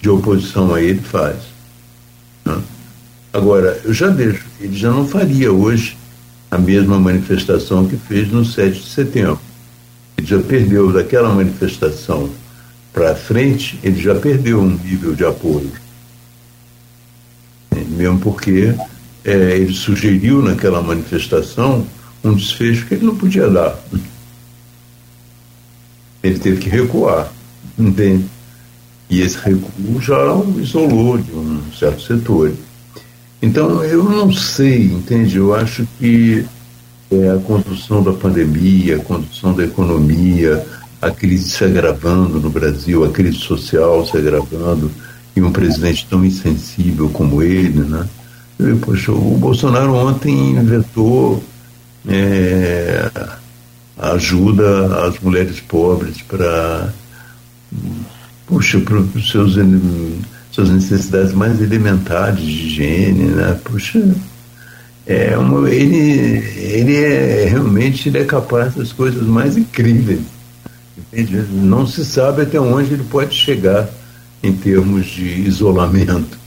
de oposição a ele faz. Né? Agora, eu já vejo, ele já não faria hoje a mesma manifestação que fez no 7 de setembro. Ele já perdeu daquela manifestação para frente, ele já perdeu um nível de apoio. Mesmo porque é, ele sugeriu naquela manifestação um desfecho que ele não podia dar ele teve que recuar, entende? E esse recuo já o isolou de um certo setor. Então, eu não sei, entende? Eu acho que é, a condução da pandemia, a condução da economia, a crise se agravando no Brasil, a crise social se agravando, e um presidente tão insensível como ele, né? Eu, poxa, o Bolsonaro ontem vetou é, ajuda às mulheres pobres para puxa para os seus suas necessidades mais elementares de higiene, né? Puxa, é uma, ele ele é realmente ele é capaz das coisas mais incríveis. Não se sabe até onde ele pode chegar em termos de isolamento.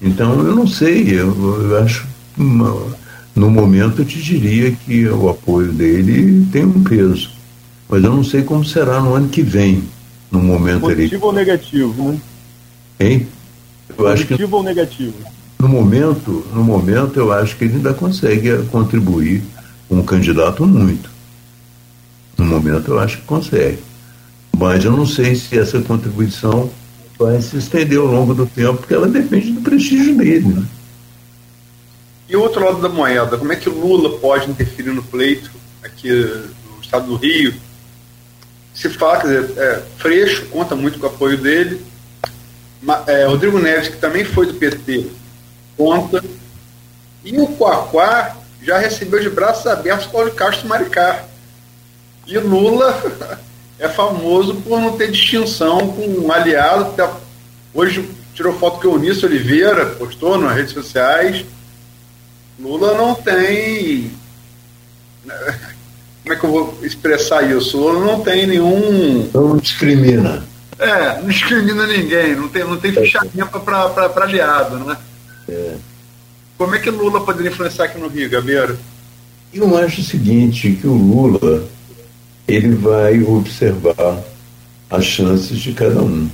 Então eu não sei, eu, eu acho uma, no momento, eu te diria que o apoio dele tem um peso. Mas eu não sei como será no ano que vem, no momento Positivo ele... ou negativo, né? Hein? Eu Positivo acho que... ou negativo? No momento, no momento, eu acho que ele ainda consegue contribuir com um candidato muito. No momento, eu acho que consegue. Mas eu não sei se essa contribuição vai se estender ao longo do tempo, porque ela depende do prestígio dele. Né? E o outro lado da moeda, como é que o Lula pode interferir no pleito aqui no estado do Rio? Se fala, quer dizer, é, Freixo conta muito com o apoio dele, é, Rodrigo Neves, que também foi do PT, conta, e o Quaquá já recebeu de braços abertos Paulo Castro Maricá. E Lula é famoso por não ter distinção com um aliado. Hoje tirou foto com o Eunício Oliveira, postou nas redes sociais Lula não tem. como é que eu vou expressar isso? Lula não tem nenhum. Não discrimina. É, não discrimina ninguém, não tem, não tem fichamento para aliado, né? É. Como é que Lula poderia influenciar aqui no Rio, Gabeiro? Eu acho o seguinte, que o Lula ele vai observar as chances de cada um.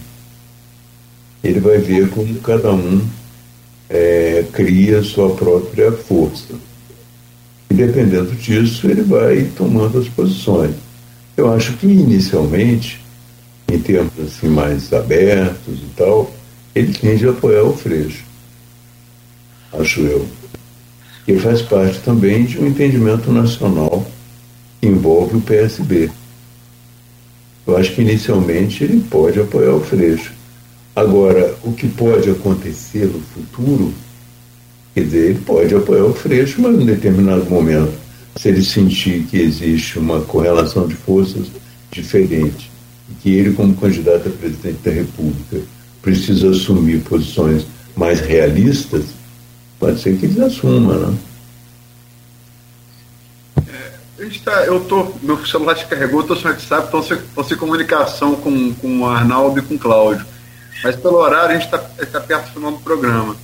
Ele vai ver como cada um é, cria sua própria força. E dependendo disso, ele vai tomando as posições. Eu acho que inicialmente, em termos assim mais abertos e tal, ele tende a apoiar o Freixo. Acho eu. E faz parte também de um entendimento nacional envolve o PSB. Eu acho que inicialmente ele pode apoiar o Freixo. Agora, o que pode acontecer no futuro Quer dizer, ele pode apoiar o Freixo, mas em determinado momento, se ele sentir que existe uma correlação de forças diferente, e que ele, como candidato a presidente da República, precisa assumir posições mais realistas, pode ser que ele assuma, né? A gente tá, eu tô, meu celular descarregou, estou sem WhatsApp, estou sem, sem comunicação com, com o Arnaldo e com o Cláudio. Mas pelo horário a gente está tá perto do final do programa.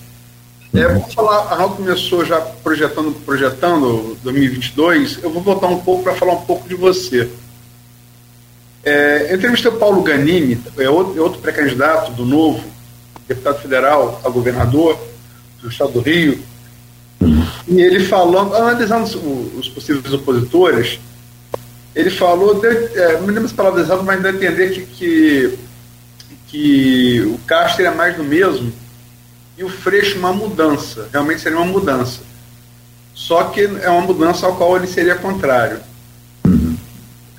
É, vou falar, a Raul começou já projetando, projetando 2022, eu vou voltar um pouco para falar um pouco de você. É, entrevistei o Paulo Ganini, é outro, é outro pré-candidato do Novo, deputado federal a governador do estado do Rio, e ele falando, analisando os, os possíveis opositores, ele falou, é, não me lembro as palavras exatas, mas deu entender que, que, que o Castro é mais do mesmo, e o Freixo uma mudança, realmente seria uma mudança. Só que é uma mudança ao qual ele seria contrário.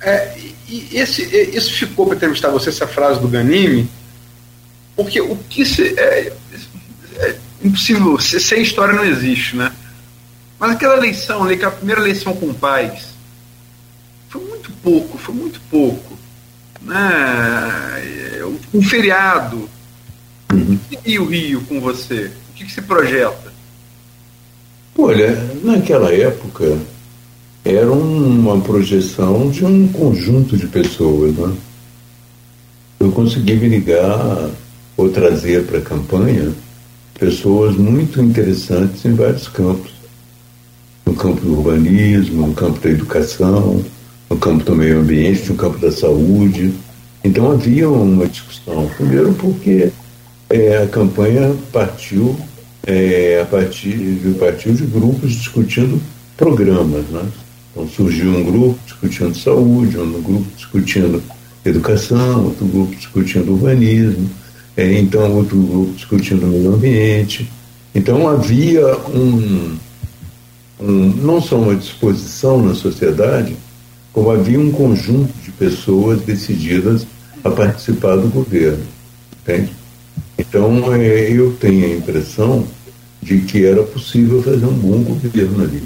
É, e esse, isso ficou para entrevistar você, essa frase do Ganime, porque o que se, é, é impossível, sem história não existe, né? Mas aquela eleição, aquela primeira eleição com pais, foi muito pouco, foi muito pouco. Né? Um feriado, Uhum. E o Rio com você? O que, que se projeta? Olha, naquela época era uma projeção de um conjunto de pessoas. Né? Eu consegui me ligar ou trazer para a campanha pessoas muito interessantes em vários campos. No campo do urbanismo, no campo da educação, no campo do meio ambiente, no campo da saúde. Então havia uma discussão. Primeiro porque é, a campanha partiu é, a partir partiu de grupos discutindo programas, né? Então surgiu um grupo discutindo saúde, um grupo discutindo educação, outro grupo discutindo urbanismo, é, então outro grupo discutindo meio ambiente. Então havia um, um, não só uma disposição na sociedade, como havia um conjunto de pessoas decididas a participar do governo. Entende? Então, é, eu tenho a impressão de que era possível fazer um bom governo ali.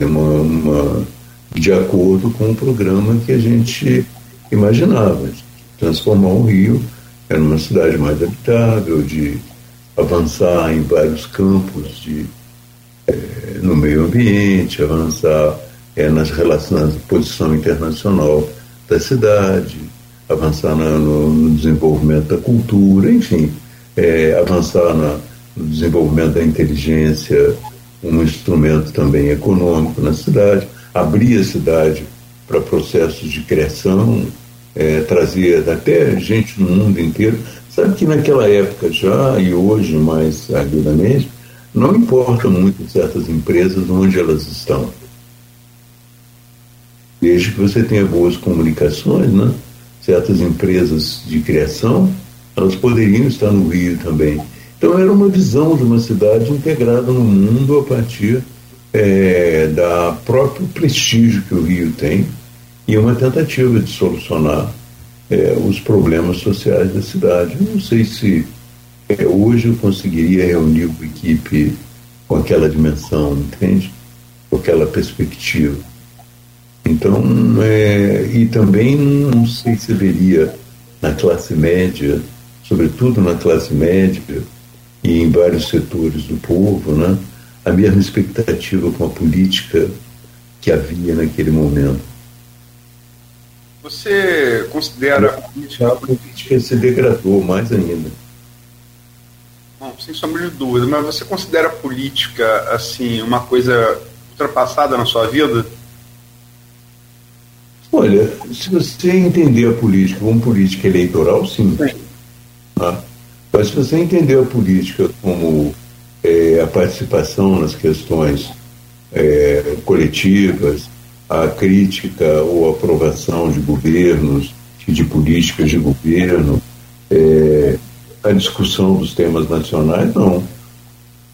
Uma, uma, de acordo com o programa que a gente imaginava, transformar o Rio em uma cidade mais habitável, de avançar em vários campos de, é, no meio ambiente, avançar é, nas relações, na posição internacional da cidade, avançar na, no, no, desenvolvimento da cultura, enfim, é, avançar na, no desenvolvimento da inteligência, um instrumento também econômico na cidade, abrir a cidade para processos de criação, é, trazer até gente no mundo inteiro. Sabe que naquela época já, e hoje mais agudamente, não importa muito certas empresas onde elas estão. Desde que você tenha boas comunicações, né? certas empresas de criação, elas poderiam estar no Rio também. Então era uma visão de uma cidade integrada no mundo a partir é, da próprio prestígio que o Rio tem e uma tentativa de solucionar é, os problemas sociais da cidade. Não sei se é, hoje eu conseguiria reunir uma equipe com aquela dimensão, entende? Com aquela perspectiva. Então, é, e também não sei se veria na classe média, sobretudo na classe média e em vários setores do povo, né, a mesma expectativa com a política que havia naquele momento. Você considera. A política, a política se degradou mais ainda. Não, sem sombra de dúvida, mas você considera a política assim uma coisa ultrapassada na sua vida? Olha, se você entender a política como política eleitoral, sim. sim. Ah, mas se você entender a política como é, a participação nas questões é, coletivas, a crítica ou aprovação de governos e de políticas de governo, é, a discussão dos temas nacionais, não.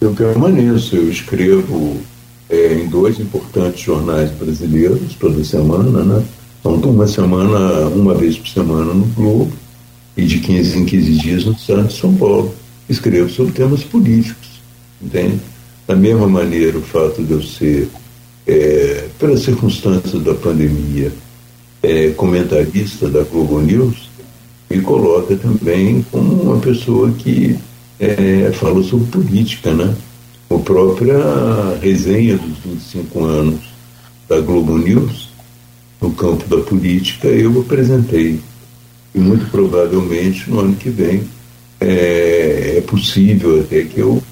Eu permaneço, eu escrevo é, em dois importantes jornais brasileiros toda semana, né? Então, uma semana, uma vez por semana no Globo e de 15 em 15 dias no de São Paulo. Escrevo sobre temas políticos, entende? Da mesma maneira, o fato de eu ser, é, pelas circunstâncias da pandemia, é, comentarista da Globo News, me coloca também como uma pessoa que é, fala sobre política, né? A própria resenha dos 25 anos da Globo News, no campo da política, eu apresentei. E muito provavelmente no ano que vem é, é possível até que eu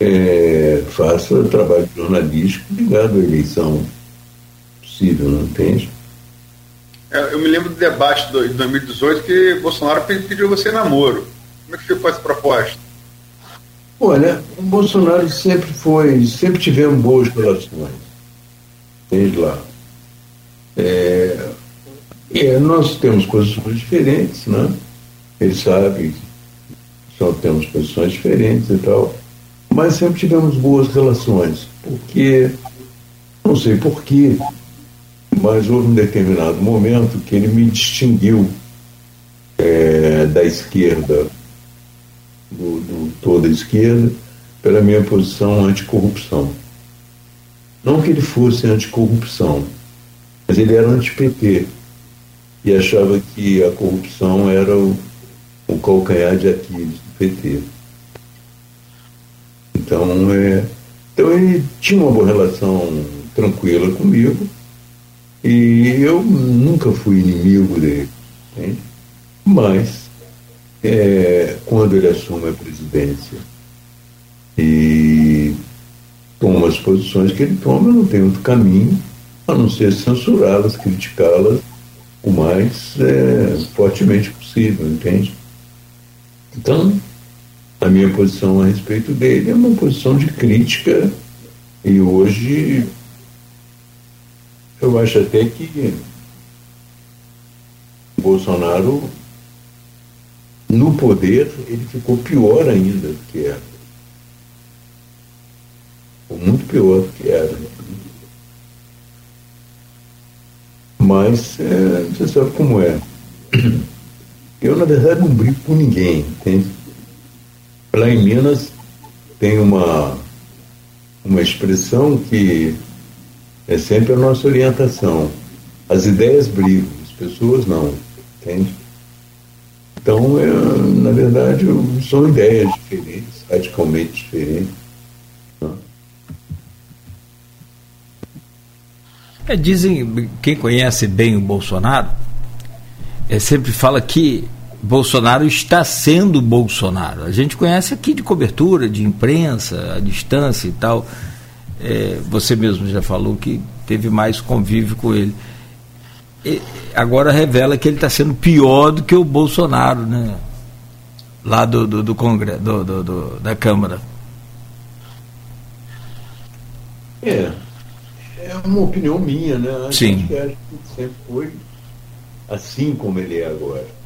é, faça trabalho jornalístico ligado à eleição. Possível, não entende? É, eu me lembro do debate de 2018 que Bolsonaro pediu você namoro. Como é que ficou essa proposta? Olha, o Bolsonaro sempre foi, sempre tivemos boas relações. Desde lá. É, é, nós temos posições diferentes, né? Ele sabe que só temos posições diferentes e tal. Mas sempre tivemos boas relações. Porque, não sei porquê, mas houve um determinado momento que ele me distinguiu é, da esquerda, do, do, toda a esquerda, pela minha posição anticorrupção. Não que ele fosse anticorrupção, mas ele era anti-PT e achava que a corrupção era o, o calcanhar de Aquiles do PT. Então, é, então ele tinha uma boa relação tranquila comigo, e eu nunca fui inimigo dele. Entende? Mas, é, quando ele assume a presidência e toma as posições que ele toma, eu não tenho outro caminho a não ser censurá-las, criticá-las o mais é, fortemente possível, entende? Então, minha posição a respeito dele é uma posição de crítica e hoje eu acho até que Bolsonaro, no poder, ele ficou pior ainda do que era. Ficou muito pior do que era. Mas é, você sabe como é. Eu, na verdade, não brigo com ninguém, entende? Lá em Minas tem uma, uma expressão que é sempre a nossa orientação. As ideias brigam, as pessoas não, entende? Então, é, na verdade, são ideias diferentes, radicalmente diferentes. Né? É, dizem, quem conhece bem o Bolsonaro, é, sempre fala que Bolsonaro está sendo Bolsonaro. A gente conhece aqui de cobertura, de imprensa, à distância e tal. É, você mesmo já falou que teve mais convívio com ele. E agora revela que ele está sendo pior do que o Bolsonaro, né? Lá do, do, do Congresso, do, do, do, da Câmara. É. É uma opinião minha, né? Sim. Acha que sempre foi assim como ele é agora.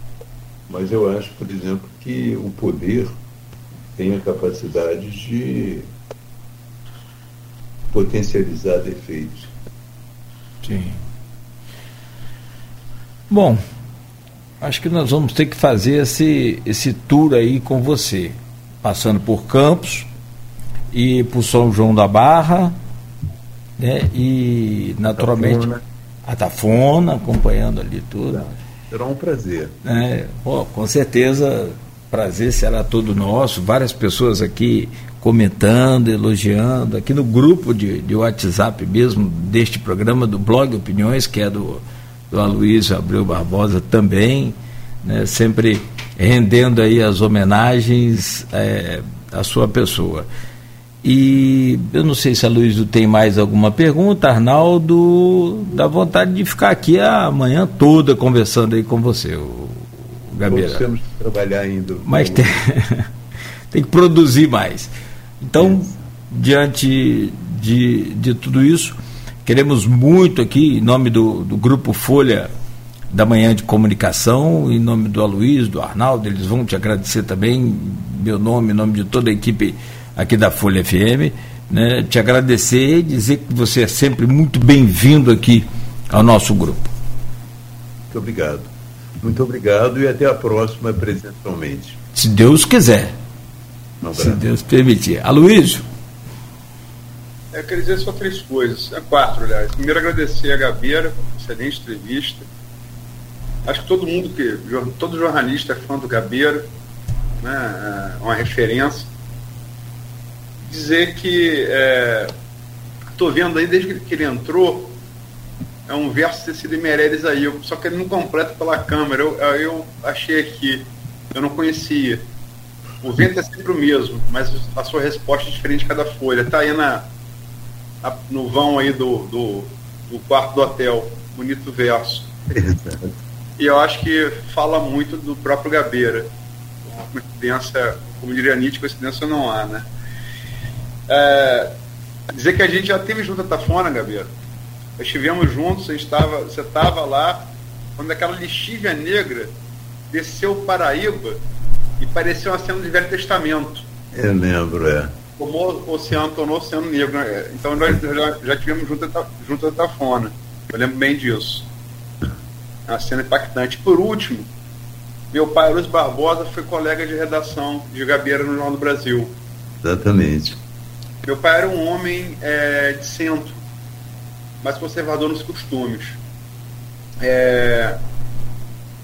Mas eu acho, por exemplo, que o poder tem a capacidade de potencializar defeitos. Sim. Bom, acho que nós vamos ter que fazer esse, esse tour aí com você, passando por Campos e por São João da Barra, né? E naturalmente Tafona. a Tafona, acompanhando ali tudo. Será um prazer. É, pô, com certeza, prazer será todo nosso. Várias pessoas aqui comentando, elogiando, aqui no grupo de, de WhatsApp mesmo deste programa, do blog Opiniões, que é do, do Aloysio Abreu Barbosa também, né, sempre rendendo aí as homenagens é, à sua pessoa. E eu não sei se a Luísa tem mais alguma pergunta, Arnaldo, dá vontade de ficar aqui a manhã toda conversando aí com você, o, Gabriel. Temos que trabalhar ainda. Mas tem, tem que produzir mais. Então, diante de, de tudo isso, queremos muito aqui, em nome do, do Grupo Folha da Manhã de Comunicação, em nome do Aloysio, do Arnaldo, eles vão te agradecer também, meu nome, em nome de toda a equipe aqui da Folha FM, né, te agradecer e dizer que você é sempre muito bem-vindo aqui ao nosso grupo. Muito obrigado. Muito obrigado e até a próxima presencialmente. Se Deus quiser. Um se Deus permitir. Aloysio. Eu queria dizer só três coisas, é quatro, aliás. Primeiro, agradecer a Gabeira, excelente entrevista. Acho que todo mundo que, todo jornalista é fã do Gabeira, né, é uma referência. Dizer que estou é, vendo aí, desde que ele entrou, é um verso de Cecília Meirelles aí, só que ele não completa pela câmera. Eu, eu achei aqui, eu não conhecia o vento é sempre o mesmo, mas a sua resposta é diferente de cada folha. Está aí na, na, no vão aí do, do, do, quarto do hotel. Bonito verso. E eu acho que fala muito do próprio Gabeira. Coincidência, como diria Nietzsche, coincidência não há, né? É, dizer que a gente já teve junto a Tafona, Gabeira. Estivemos juntos, você estava, você estava lá, quando aquela lixívia negra desceu o Paraíba e parecia uma cena de Velho Testamento. Eu lembro, é. Como o oceano tornou o oceano negro. Né? Então nós já, já tivemos junto, junto da Tafona. Eu lembro bem disso. Uma cena impactante. Por último, meu pai, Luiz Barbosa, foi colega de redação de Gabeira no Jornal do Brasil. Exatamente. Meu pai era um homem é, de centro, mas conservador nos costumes. É,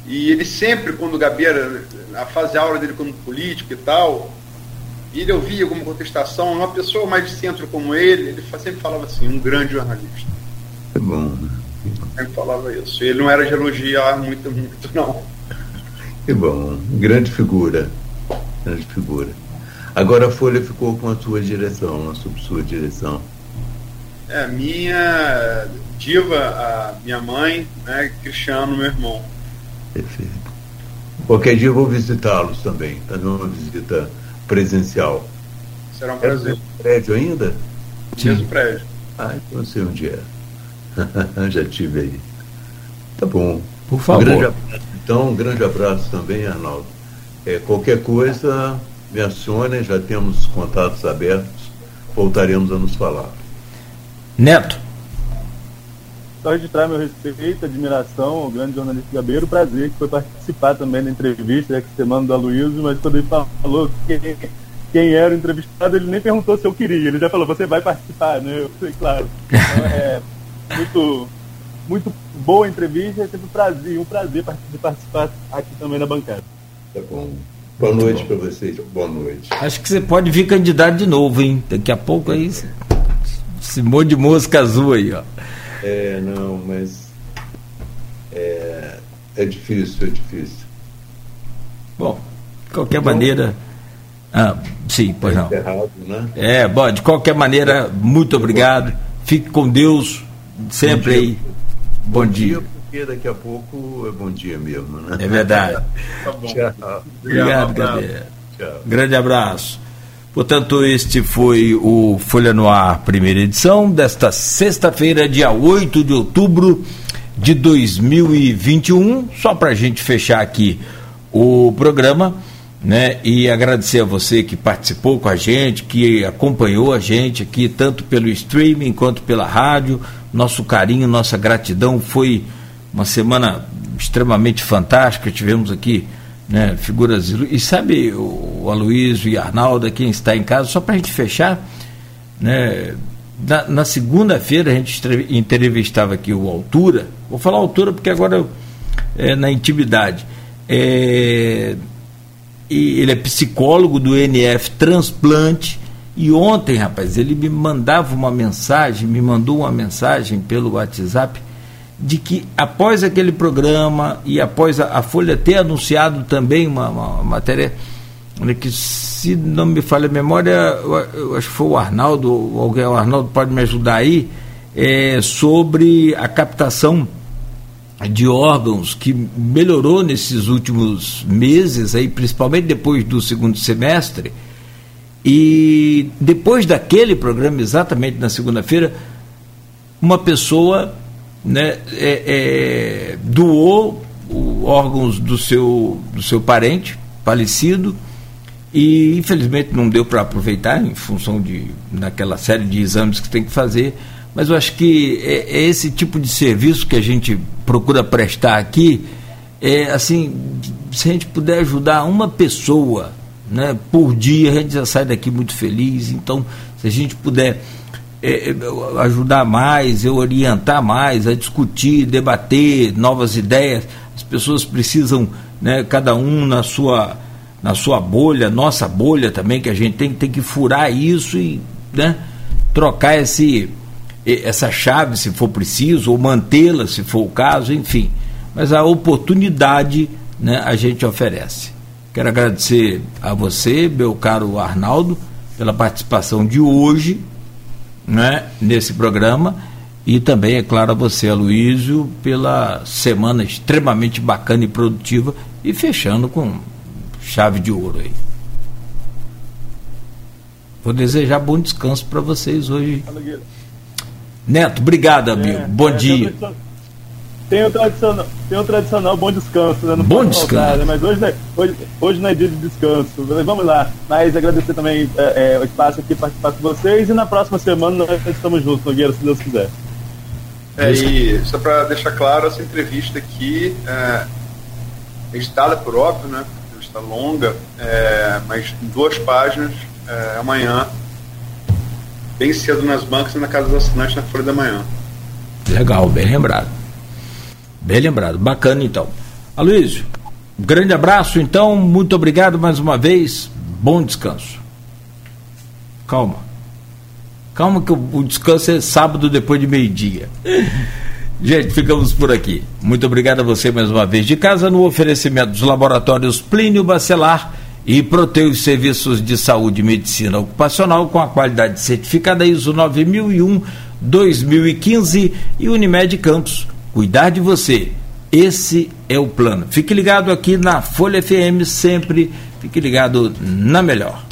e ele sempre, quando o Gabeira, a fase aula dele como político e tal, ele ouvia alguma contestação, uma pessoa mais de centro como ele, ele sempre falava assim, um grande jornalista. É bom, né? Sempre falava isso. Ele não era de elogiar muito, muito, não. Que bom, grande figura. Grande figura. Agora a Folha ficou com a sua direção, a sua direção. É, minha diva, a minha mãe, né, Cristiano, meu irmão. Perfeito. Qualquer dia eu vou visitá-los também, fazer uma visita presencial. Será um prazer. É prédio ainda? Sim. Mesmo prédio. Ah, então eu sei onde é. Já tive aí. Tá bom. Por favor. Um grande abraço, então, um grande abraço também, Arnaldo. É, qualquer coisa, me acione, já temos contatos abertos, voltaremos a nos falar. Neto só registrar meu respeito, admiração ao grande jornalista Gabeiro, prazer que foi participar também da entrevista, é que semana do Aloysio, mas quando ele falou quem, quem era o entrevistado, ele nem perguntou se eu queria, ele já falou, você vai participar, né? Eu falei, claro. Então, é muito, muito boa a entrevista, é sempre um prazer, um prazer participar aqui também na bancada. Tá bom. Boa noite para vocês. Boa noite. Acho que você pode vir candidato de novo, hein? Daqui a pouco aí. Esse monte de mosca azul aí, ó. É, não, mas é, é difícil, é difícil. Bom, de qualquer então, maneira. Ah, sim, pois não. Errado, né? É, bom, de qualquer maneira, muito obrigado. Fique com Deus sempre bom aí. Bom, bom dia. dia. Porque daqui a pouco é bom dia mesmo, né? É verdade. tá bom. Tchau. Obrigado, Gabriel. Grande abraço. Portanto, este foi o Folha no Ar, primeira edição, desta sexta-feira, dia 8 de outubro de 2021. Só para a gente fechar aqui o programa, né? E agradecer a você que participou com a gente, que acompanhou a gente aqui, tanto pelo streaming quanto pela rádio. Nosso carinho, nossa gratidão. Foi uma semana extremamente fantástica. Tivemos aqui né, figuras. E sabe, o Aloysio e Arnaldo, quem está em casa, só para a gente fechar, né, na, na segunda-feira a gente entrevistava aqui o Altura, vou falar Altura porque agora é na intimidade. É, ele é psicólogo do NF Transplante E ontem, rapaz, ele me mandava uma mensagem, me mandou uma mensagem pelo WhatsApp de que após aquele programa e após a, a Folha ter anunciado também uma, uma, uma matéria né, que se não me falha a memória, eu, acho que foi o Arnaldo, alguém, o Arnaldo pode me ajudar aí, é, sobre a captação de órgãos que melhorou nesses últimos meses, aí, principalmente depois do segundo semestre. E depois daquele programa, exatamente na segunda-feira, uma pessoa né, é, é, doou órgãos do seu, do seu parente falecido e infelizmente não deu para aproveitar em função de naquela série de exames que tem que fazer. Mas eu acho que é, é esse tipo de serviço que a gente procura prestar aqui é assim se a gente puder ajudar uma pessoa né, por dia a gente já sai daqui muito feliz. Então se a gente puder é, é, ajudar mais, eu orientar mais, a discutir, debater novas ideias. As pessoas precisam, né, cada um na sua, na sua bolha, nossa bolha também, que a gente tem, tem que furar isso e né, trocar esse, essa chave se for preciso, ou mantê-la se for o caso, enfim. Mas a oportunidade né, a gente oferece. Quero agradecer a você, meu caro Arnaldo, pela participação de hoje né, nesse programa. E também, é claro, a você, Aloysio, pela semana extremamente bacana e produtiva e fechando com chave de ouro aí. Vou desejar bom descanso para vocês hoje. Neto, obrigado, amigo. É, bom é, dia. Tem o tradicional, tem o tradicional bom descanso, né? Não bom descanso. Faltar, né? Mas hoje, hoje, hoje não é dia de descanso. Vamos lá. Mas agradecer também é, é, o espaço aqui participar com vocês e na próxima semana nós estamos juntos, Nogueira, se Deus quiser. É, e só para deixar claro, essa entrevista aqui é editada por óbvio, né? Está longa, é, mas em duas páginas, é, amanhã, bem cedo nas bancas e na casa dos assinantes na Folha da Manhã. Legal, bem lembrado. Bem lembrado, bacana então. Aloysio, grande abraço então, muito obrigado mais uma vez, bom descanso. Calma. Calma que o, descanso é sábado depois de meio-dia. Gente, ficamos por aqui. Muito obrigado a você mais uma vez de casa no oferecimento dos laboratórios Plínio Bacelar e Proteus Serviços de Saúde e Medicina Ocupacional com a qualidade certificada ISO 9001 2015 e Unimed Campos cuidar de você. Esse é o plano. Fique ligado aqui na Folha FM sempre. Fique ligado na melhor.